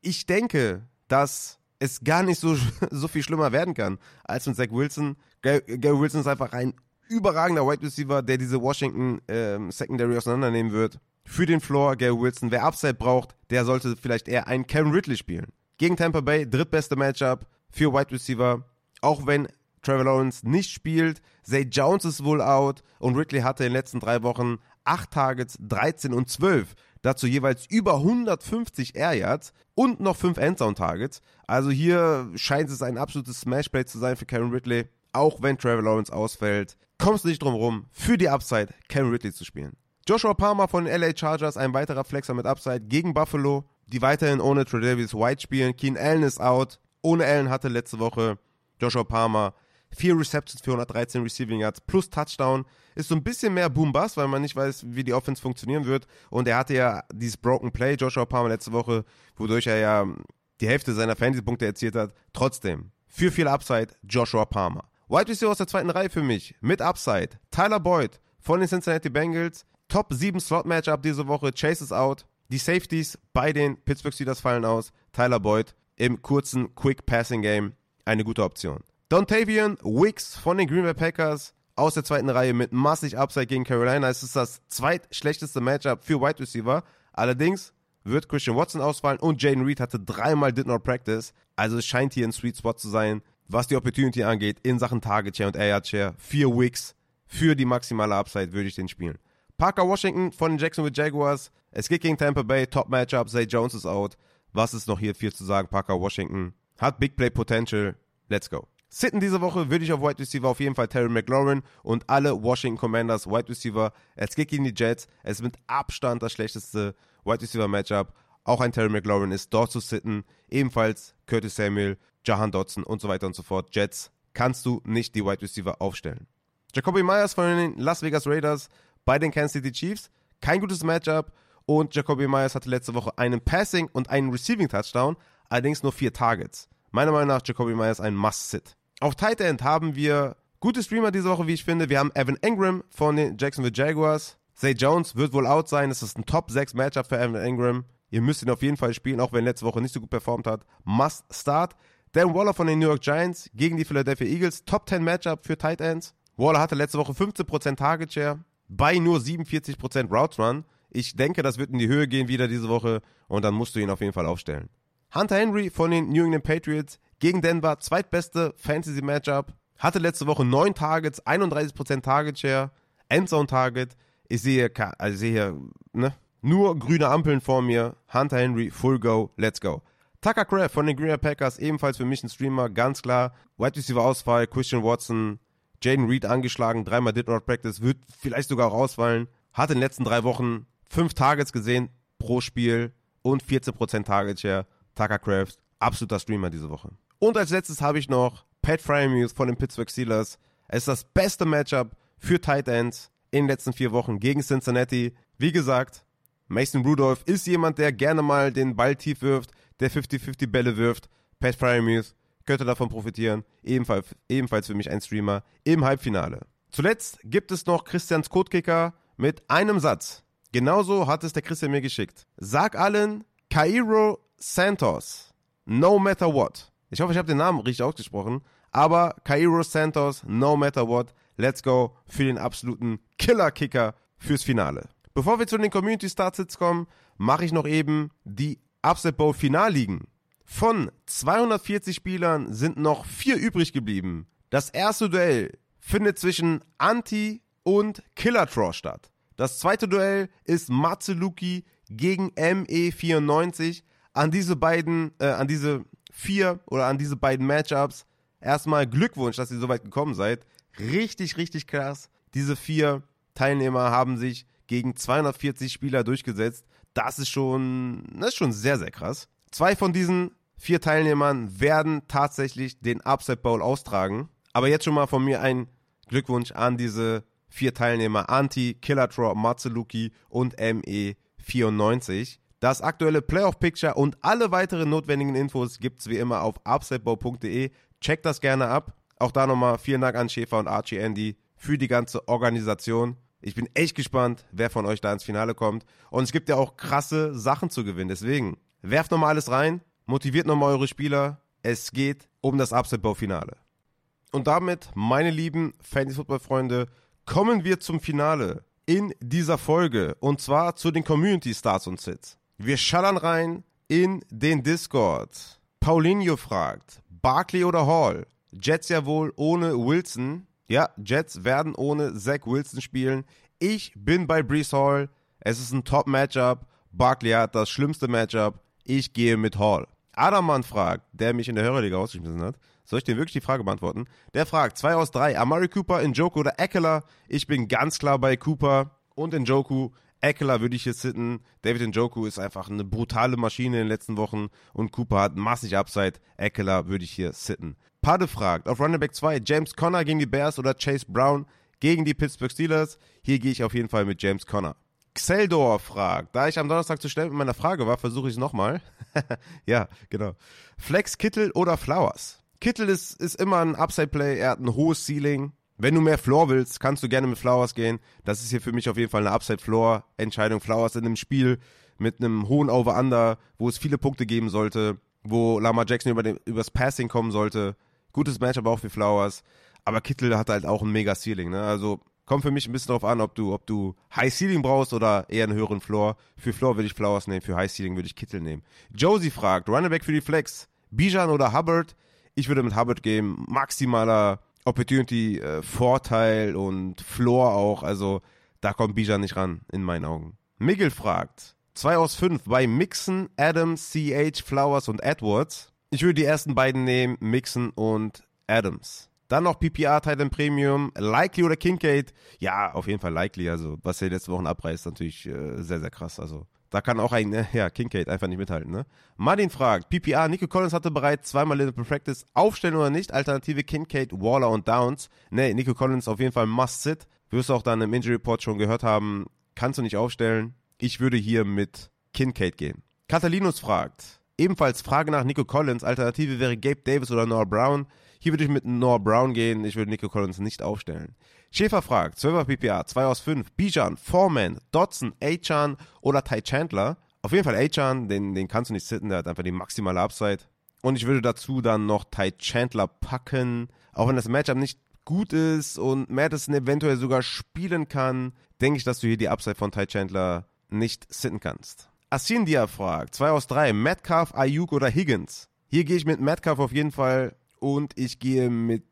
ich denke, dass es gar nicht so, so viel schlimmer werden kann als mit Zach Wilson. Gary Wilson ist einfach ein überragender Wide Receiver, der diese Washington ähm, Secondary auseinandernehmen wird. Für den Floor, Gary Wilson. Wer Upside braucht, der sollte vielleicht eher einen Kevin Ridley spielen. Gegen Tampa Bay, drittbeste Matchup für Wide Receiver. Auch wenn Trevor Lawrence nicht spielt, Zay Jones ist wohl out und Ridley hatte in den letzten drei Wochen 8 Targets, 13 und 12. Dazu jeweils über 150 Air Yards und noch 5 Endzone Targets. Also hier scheint es ein absolutes Smashplay zu sein für Karen Ridley. Auch wenn Trevor Lawrence ausfällt, kommst du nicht drum rum, für die Upside Karen Ridley zu spielen. Joshua Palmer von den LA Chargers, ein weiterer Flexer mit Upside gegen Buffalo, die weiterhin ohne Tredavious White spielen. Keen Allen ist out. Ohne Allen hatte letzte Woche Joshua Palmer vier Receptions für 113 Receiving Yards plus Touchdown. Ist so ein bisschen mehr Boom-Bass, weil man nicht weiß, wie die Offense funktionieren wird. Und er hatte ja dieses Broken Play, Joshua Palmer, letzte Woche, wodurch er ja die Hälfte seiner Fantasy-Punkte erzielt hat. Trotzdem, für viel Upside, Joshua Palmer. Wide Receiver aus der zweiten Reihe für mich, mit Upside. Tyler Boyd von den Cincinnati Bengals. Top 7 Slot-Matchup diese Woche. Chase ist out. Die Safeties bei den Pittsburgh Steelers fallen aus. Tyler Boyd im kurzen Quick Passing Game eine gute Option. Dontavian Wicks von den Green Bay Packers aus der zweiten Reihe mit massig Upside gegen Carolina. Es ist das zweitschlechteste Matchup für Wide Receiver. Allerdings wird Christian Watson ausfallen und Jaden Reed hatte dreimal Did Not Practice. Also es scheint hier ein Sweet Spot zu sein, was die Opportunity angeht in Sachen Target Share und Air Share. Vier Wicks für die maximale Upside würde ich den spielen. Parker Washington von den Jacksonville Jaguars. Es geht gegen Tampa Bay. Top Matchup. Zay Jones ist out. Was ist noch hier viel zu sagen? Parker Washington hat Big Play Potential. Let's go. Sitten diese Woche würde ich auf Wide Receiver auf jeden Fall Terry McLaurin und alle Washington Commanders Wide Receiver. Es geht gegen die Jets. Es ist mit Abstand das schlechteste Wide Receiver Matchup. Auch ein Terry McLaurin ist dort zu sitten. Ebenfalls Curtis Samuel, Jahan Dotson und so weiter und so fort. Jets kannst du nicht die Wide Receiver aufstellen. Jacoby Myers von den Las Vegas Raiders bei den Kansas City Chiefs. Kein gutes Matchup. Und Jacoby Myers hatte letzte Woche einen Passing und einen Receiving Touchdown, allerdings nur vier Targets. Meiner Meinung nach Jacoby Myers ein Must-Sit. Auf Tight End haben wir gute Streamer diese Woche, wie ich finde. Wir haben Evan Ingram von den Jacksonville Jaguars. Zay Jones wird wohl out sein. Es ist ein Top 6 Matchup für Evan Ingram. Ihr müsst ihn auf jeden Fall spielen, auch wenn er letzte Woche nicht so gut performt hat. Must start. Dan Waller von den New York Giants gegen die Philadelphia Eagles. Top 10 Matchup für Tight Ends. Waller hatte letzte Woche 15% Target Share bei nur 47% Route Run. Ich denke, das wird in die Höhe gehen wieder diese Woche und dann musst du ihn auf jeden Fall aufstellen. Hunter Henry von den New England Patriots gegen Denver, zweitbeste Fantasy-Matchup. Hatte letzte Woche 9 Targets, 31% Target Share, Endzone Target. Ich sehe, also ich sehe hier ne, nur grüne Ampeln vor mir. Hunter Henry, Full Go, Let's Go. Tucker Craft von den Green Bay Packers, ebenfalls für mich ein Streamer, ganz klar. Wide Receiver Ausfall, Christian Watson, Jaden Reed angeschlagen, dreimal Did Not Practice, wird vielleicht sogar auch ausfallen. Hat in den letzten drei Wochen fünf Targets gesehen pro Spiel und 14% Target Share. Tucker Craft, absoluter Streamer diese Woche. Und als letztes habe ich noch Pat Fryermuth von den Pittsburgh Steelers. Es ist das beste Matchup für Tight Ends in den letzten vier Wochen gegen Cincinnati. Wie gesagt, Mason Rudolph ist jemand, der gerne mal den Ball tief wirft, der 50-50 Bälle wirft. Pat Fryermuth könnte davon profitieren. Ebenfalls, ebenfalls für mich ein Streamer im Halbfinale. Zuletzt gibt es noch Christians Codekicker mit einem Satz. Genauso hat es der Christian mir geschickt. Sag allen Cairo Santos, no matter what. Ich hoffe, ich habe den Namen richtig ausgesprochen. Aber Cairo Santos, no matter what, let's go für den absoluten Killer-Kicker fürs Finale. Bevor wir zu den Community Startsits kommen, mache ich noch eben die Upset Bowl Finalligen. Von 240 Spielern sind noch vier übrig geblieben. Das erste Duell findet zwischen Anti und Killer Troll statt. Das zweite Duell ist Matzeluki gegen ME94. An diese beiden, äh, an diese vier oder an diese beiden Matchups erstmal Glückwunsch, dass ihr so weit gekommen seid. Richtig, richtig krass. Diese vier Teilnehmer haben sich gegen 240 Spieler durchgesetzt. Das ist schon, das ist schon sehr, sehr krass. Zwei von diesen vier Teilnehmern werden tatsächlich den Upset Bowl austragen. Aber jetzt schon mal von mir ein Glückwunsch an diese vier Teilnehmer. Anti, Killatro, Matsuluki und ME94. Das aktuelle Playoff-Picture und alle weiteren notwendigen Infos gibt es wie immer auf upsetbow.de. Checkt das gerne ab. Auch da nochmal vielen Dank an Schäfer und Archie Andy für die ganze Organisation. Ich bin echt gespannt, wer von euch da ins Finale kommt. Und es gibt ja auch krasse Sachen zu gewinnen. Deswegen, werft nochmal alles rein, motiviert nochmal eure Spieler. Es geht um das Upset-Bowl-Finale. Und damit, meine lieben Fantasy-Football-Freunde, kommen wir zum Finale in dieser Folge. Und zwar zu den Community Stars und Sits. Wir schallern rein in den Discord. Paulinho fragt, Barkley oder Hall? Jets ja wohl ohne Wilson. Ja, Jets werden ohne Zach Wilson spielen. Ich bin bei Brees Hall. Es ist ein Top-Matchup. Barkley hat das schlimmste Matchup. Ich gehe mit Hall. Adamann fragt, der mich in der Hörerliga ausgeschmissen hat. Soll ich dir wirklich die Frage beantworten? Der fragt, 2 aus 3, Amari Cooper, Njoku oder Eckler? Ich bin ganz klar bei Cooper und Njoku. Eckler würde ich hier sitten. David Njoku ist einfach eine brutale Maschine in den letzten Wochen und Cooper hat massig Upside. Eckler würde ich hier sitten. Pade fragt, auf Running Back 2, James Conner gegen die Bears oder Chase Brown gegen die Pittsburgh Steelers? Hier gehe ich auf jeden Fall mit James Conner. Xeldor fragt, da ich am Donnerstag zu schnell mit meiner Frage war, versuche ich es nochmal. ja, genau. Flex Kittel oder Flowers? Kittel ist, ist immer ein Upside-Play, er hat ein hohes Ceiling. Wenn du mehr Floor willst, kannst du gerne mit Flowers gehen. Das ist hier für mich auf jeden Fall eine Upside-Floor-Entscheidung. Flowers in einem Spiel mit einem hohen Over-Under, wo es viele Punkte geben sollte, wo Lamar Jackson über den, übers Passing kommen sollte. Gutes Matchup auch für Flowers. Aber Kittel hat halt auch ein mega Ceiling. Ne? Also kommt für mich ein bisschen darauf an, ob du, ob du High Ceiling brauchst oder eher einen höheren Floor. Für Floor würde ich Flowers nehmen, für High Ceiling würde ich Kittel nehmen. Josie fragt, Running Back für die Flex, Bijan oder Hubbard? Ich würde mit Hubbard gehen, maximaler Opportunity, äh, Vorteil und Floor auch. Also da kommt Bijan nicht ran, in meinen Augen. Miguel fragt, 2 aus 5 bei Mixon, Adams, CH, Flowers und Edwards. Ich würde die ersten beiden nehmen, Mixon und Adams. Dann noch PPR Titan Premium, Likely oder Kincaid. Ja, auf jeden Fall Likely. Also, was er letzte Wochen abreißt, natürlich äh, sehr, sehr krass. Also, da kann auch ein, ja, Kincaid einfach nicht mithalten, ne? Martin fragt, PPR, Nico Collins hatte bereits zweimal in der Practice, aufstellen oder nicht? Alternative Kincaid, Waller und Downs. Ne, Nico Collins auf jeden Fall must sit. Wirst du auch dann im Injury Report schon gehört haben, kannst du nicht aufstellen. Ich würde hier mit Kincaid gehen. Catalinus fragt, ebenfalls Frage nach Nico Collins, Alternative wäre Gabe Davis oder Noah Brown. Hier würde ich mit Noah Brown gehen, ich würde Nico Collins nicht aufstellen. Schäfer fragt, 12er PPA, 2 aus 5, Bijan, Foreman, Dodson, Achan oder Ty Chandler. Auf jeden Fall Achan, den, den kannst du nicht sitten, der hat einfach die maximale Upside. Und ich würde dazu dann noch Ty Chandler packen. Auch wenn das Matchup nicht gut ist und Madison eventuell sogar spielen kann, denke ich, dass du hier die Upside von Ty Chandler nicht sitten kannst. Asindia fragt, 2 aus 3, Metcalf, Ayuk oder Higgins? Hier gehe ich mit Metcalf auf jeden Fall und ich gehe mit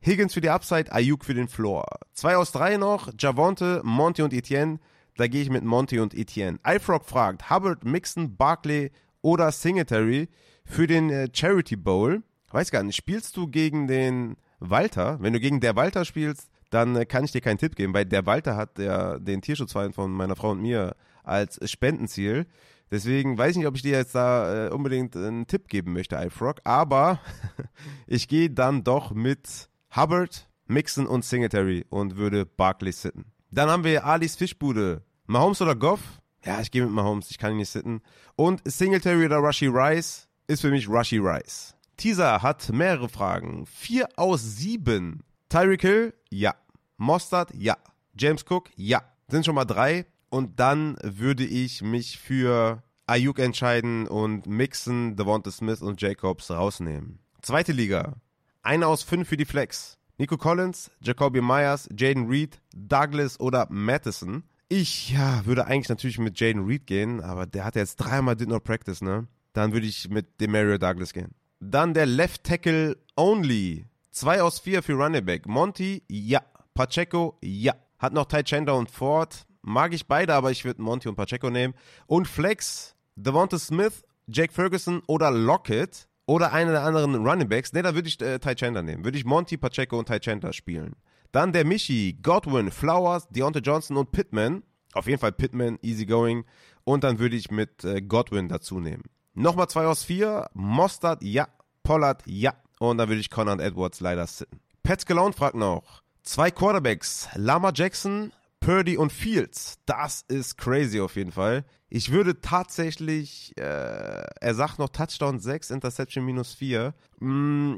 Higgins für die Upside, Ayuk für den Floor. Zwei aus drei noch, Javonte, Monty und Etienne. Da gehe ich mit Monty und Etienne. iFrog fragt, Hubbard, Mixon, Barkley oder Singletary für den äh, Charity Bowl. Weiß gar nicht, spielst du gegen den Walter? Wenn du gegen der Walter spielst, dann äh, kann ich dir keinen Tipp geben, weil der Walter hat ja den Tierschutzverein von meiner Frau und mir als Spendenziel. Deswegen weiß ich nicht, ob ich dir jetzt da äh, unbedingt einen Tipp geben möchte, iFrog. Aber ich gehe dann doch mit Hubbard, Mixon und Singletary und würde Barkley sitten. Dann haben wir Alis Fischbude. Mahomes oder Goff? Ja, ich gehe mit Mahomes, ich kann ihn nicht sitten. Und Singletary oder Rushy Rice ist für mich Rushy Rice. Teaser hat mehrere Fragen. Vier aus sieben. Tyreek Hill? Ja. Mostard? Ja. James Cook? Ja. Sind schon mal drei. Und dann würde ich mich für Ayuk entscheiden und Mixon, Devonta Smith und Jacobs rausnehmen. Zweite Liga. Eine aus fünf für die Flex. Nico Collins, Jacoby Myers, Jaden Reed, Douglas oder Madison. Ich ja, würde eigentlich natürlich mit Jaden Reed gehen, aber der hat jetzt dreimal Did Not Practice, ne? Dann würde ich mit Demario Douglas gehen. Dann der Left Tackle Only. Zwei aus vier für Running Back. Monty, ja. Pacheco, ja. Hat noch Ty Chandler und Ford. Mag ich beide, aber ich würde Monty und Pacheco nehmen. Und Flex, Devonta Smith, Jake Ferguson oder Lockett oder einen der anderen Running Backs. Ne, da würde ich äh, Ty Chandler nehmen. Würde ich Monty, Pacheco und Ty Chandler spielen. Dann der Michi, Godwin, Flowers, Deontay Johnson und Pittman. Auf jeden Fall Pittman, easy going. Und dann würde ich mit äh, Godwin dazu nehmen. Nochmal zwei aus vier. Mostard, ja. Pollard, ja. Und dann würde ich Connor und Edwards leider sitten. Pat Scalone fragt noch. Zwei Quarterbacks. Lama Jackson, Purdy und Fields. Das ist crazy auf jeden Fall. Ich würde tatsächlich, äh, er sagt noch Touchdown 6, Interception minus 4. Mm,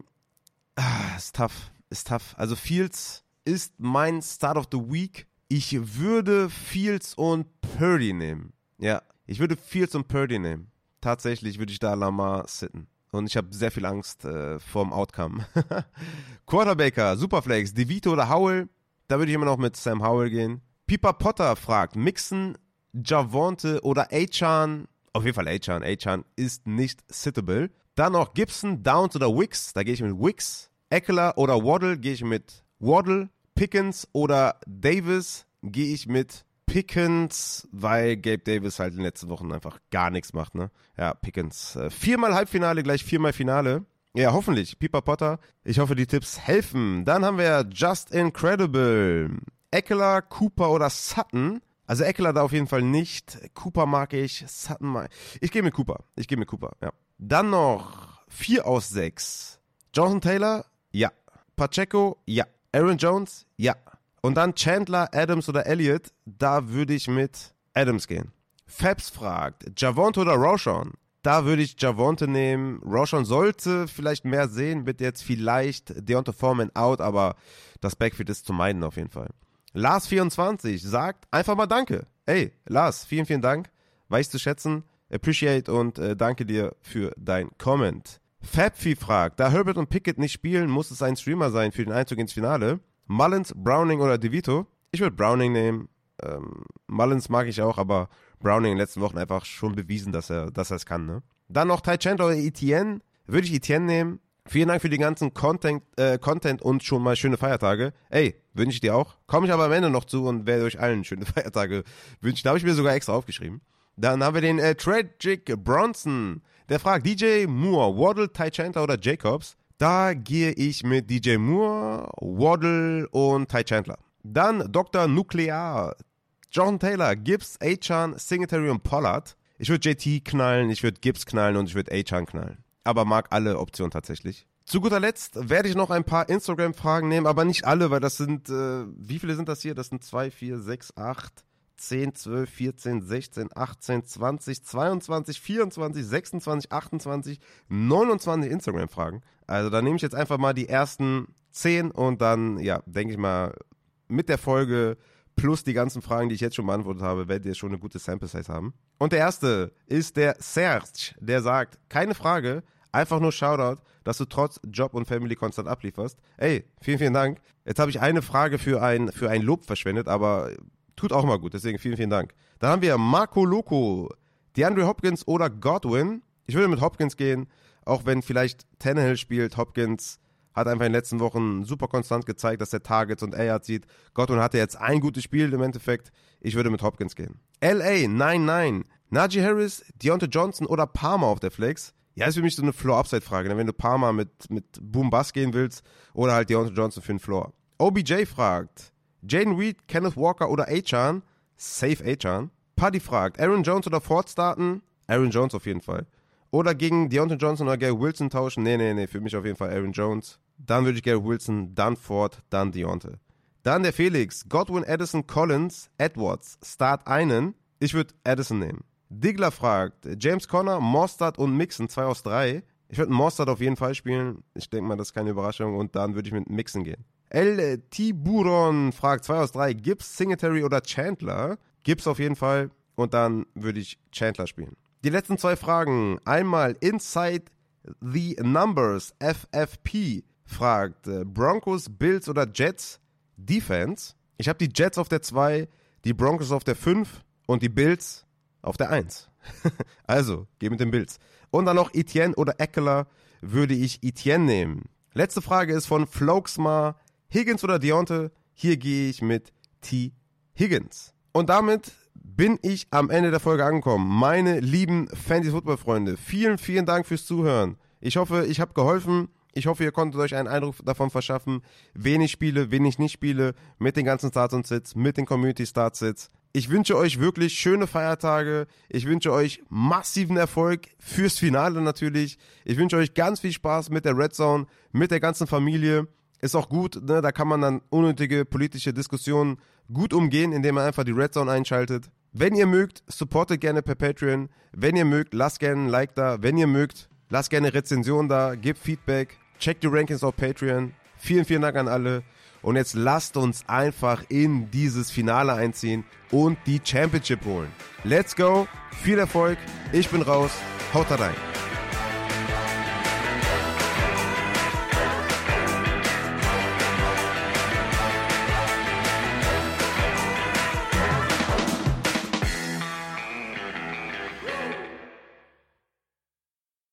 ah, ist tough, ist tough. Also Fields ist mein Start of the Week. Ich würde Fields und Purdy nehmen. Ja, ich würde Fields und Purdy nehmen. Tatsächlich würde ich da Lamar sitten. und ich habe sehr viel Angst äh, vorm Outcome. Quarterbacker, Superflex, DeVito oder Howell? Da würde ich immer noch mit Sam Howell gehen. Pipa Potter fragt, Mixen, Javonte oder Achan? Auf jeden Fall Achan. Achan ist nicht sittable. Dann noch Gibson, Downs oder Wicks? Da gehe ich mit Wicks. Eckler oder Waddle? Gehe ich mit Waddle. Pickens oder Davis? Gehe ich mit Pickens, weil Gabe Davis halt in den letzten Wochen einfach gar nichts macht, ne? Ja, Pickens. Äh, viermal Halbfinale, gleich viermal Finale. Ja, hoffentlich. Pipa Potter. Ich hoffe, die Tipps helfen. Dann haben wir Just Incredible. Eckler, Cooper oder Sutton. Also Eckler da auf jeden Fall nicht. Cooper mag ich. Sutton mag ich. Ich gehe mit Cooper. Ich gehe mit Cooper, ja. Dann noch 4 aus 6. Jonathan Taylor? Ja. Pacheco? Ja. Aaron Jones? Ja. Und dann Chandler, Adams oder Elliott, da würde ich mit Adams gehen. Fabs fragt, Javonte oder Roshan? Da würde ich Javonte nehmen. Roshan sollte vielleicht mehr sehen, wird jetzt vielleicht Deontay Foreman out, aber das Backfield ist zu meiden auf jeden Fall. Lars24 sagt einfach mal Danke. Ey, Lars, vielen, vielen Dank. Weiß zu schätzen. Appreciate und äh, danke dir für dein Comment. Fabfi fragt, da Herbert und Pickett nicht spielen, muss es ein Streamer sein für den Einzug ins Finale. Mullins, Browning oder DeVito? Ich würde Browning nehmen. Ähm, Mullins mag ich auch, aber Browning in den letzten Wochen einfach schon bewiesen, dass er dass es kann. Ne? Dann noch Ty Chandler oder Etienne. Würde ich Etienne nehmen. Vielen Dank für den ganzen Content, äh, Content und schon mal schöne Feiertage. Ey, wünsche ich dir auch. Komme ich aber am Ende noch zu und werde euch allen schöne Feiertage wünschen. Da habe ich mir sogar extra aufgeschrieben. Dann haben wir den äh, Tragic Bronson. Der fragt DJ Moore, Waddle, Ty Chandler oder Jacobs. Da gehe ich mit DJ Moore, Waddle und Ty Chandler. Dann Dr. Nuclear, John Taylor, Gibbs, Achan, Singletary und Pollard. Ich würde JT knallen, ich würde Gibbs knallen und ich würde Achan knallen. Aber mag alle Optionen tatsächlich. Zu guter Letzt werde ich noch ein paar Instagram-Fragen nehmen, aber nicht alle, weil das sind, äh, wie viele sind das hier? Das sind 2, 4, 6, 8, 10, 12, 14, 16, 18, 20, 22, 24, 26, 28, 29 Instagram-Fragen. Also da nehme ich jetzt einfach mal die ersten 10 und dann, ja, denke ich mal, mit der Folge plus die ganzen Fragen, die ich jetzt schon beantwortet habe, werdet ihr schon eine gute Sample-Size haben. Und der erste ist der Serge, der sagt, keine Frage, einfach nur Shoutout, dass du trotz Job und Family konstant ablieferst. Ey, vielen, vielen Dank. Jetzt habe ich eine Frage für ein, für ein Lob verschwendet, aber tut auch mal gut. Deswegen vielen, vielen Dank. Dann haben wir Marco Loco, DeAndre Hopkins oder Godwin. Ich würde mit Hopkins gehen, auch wenn vielleicht Tannehill spielt. Hopkins hat einfach in den letzten Wochen super konstant gezeigt, dass er Targets und Air sieht. Godwin hatte jetzt ein gutes Spiel im Endeffekt. Ich würde mit Hopkins gehen. LA 99. Najee Harris, Deontay Johnson oder Palmer auf der Flex. Ja, ist für mich so eine Floor-Upside-Frage. Ne? Wenn du Palmer mit, mit Boom-Bass gehen willst oder halt Deontay Johnson für den Floor. OBJ fragt, Jaden Reed, Kenneth Walker oder Achan? Safe Achan. Paddy fragt, Aaron Jones oder Ford starten? Aaron Jones auf jeden Fall. Oder gegen Deontay Johnson oder Gary Wilson tauschen? Nee, nee, nee, für mich auf jeden Fall Aaron Jones. Dann würde ich Gary Wilson, dann Ford, dann Deontay. Dann der Felix, Godwin, Addison, Collins, Edwards. Start einen. Ich würde Addison nehmen. Diggler fragt, James Conner, Mostard und Mixon, 2 aus 3. Ich würde Mostard auf jeden Fall spielen. Ich denke mal, das ist keine Überraschung. Und dann würde ich mit Mixon gehen. El Tiburon fragt 2 aus 3, Gibbs, Singletary oder Chandler? Gibbs auf jeden Fall und dann würde ich Chandler spielen. Die letzten zwei Fragen. Einmal Inside the Numbers FFP fragt äh, Broncos, Bills oder Jets Defense. Ich habe die Jets auf der 2, die Broncos auf der 5 und die Bills auf der 1. also, geh mit den Bills. Und dann noch Etienne oder Eckler würde ich Etienne nehmen. Letzte Frage ist von Flokesmar Higgins oder Deonte? Hier gehe ich mit T. Higgins. Und damit bin ich am Ende der Folge angekommen. Meine lieben Fantasy-Football-Freunde, vielen, vielen Dank fürs Zuhören. Ich hoffe, ich habe geholfen. Ich hoffe, ihr konntet euch einen Eindruck davon verschaffen, wen ich spiele, wen ich nicht spiele, mit den ganzen Starts und Sits, mit den Community Starts Sits. Ich wünsche euch wirklich schöne Feiertage. Ich wünsche euch massiven Erfolg fürs Finale natürlich. Ich wünsche euch ganz viel Spaß mit der Red Zone, mit der ganzen Familie ist auch gut, ne? da kann man dann unnötige politische Diskussionen gut umgehen, indem man einfach die Red Zone einschaltet. Wenn ihr mögt, supportet gerne per Patreon. Wenn ihr mögt, lasst gerne ein Like da. Wenn ihr mögt, lasst gerne Rezension da, gebt Feedback, checkt die Rankings auf Patreon. Vielen, vielen Dank an alle. Und jetzt lasst uns einfach in dieses Finale einziehen und die Championship holen. Let's go, viel Erfolg, ich bin raus, haut rein.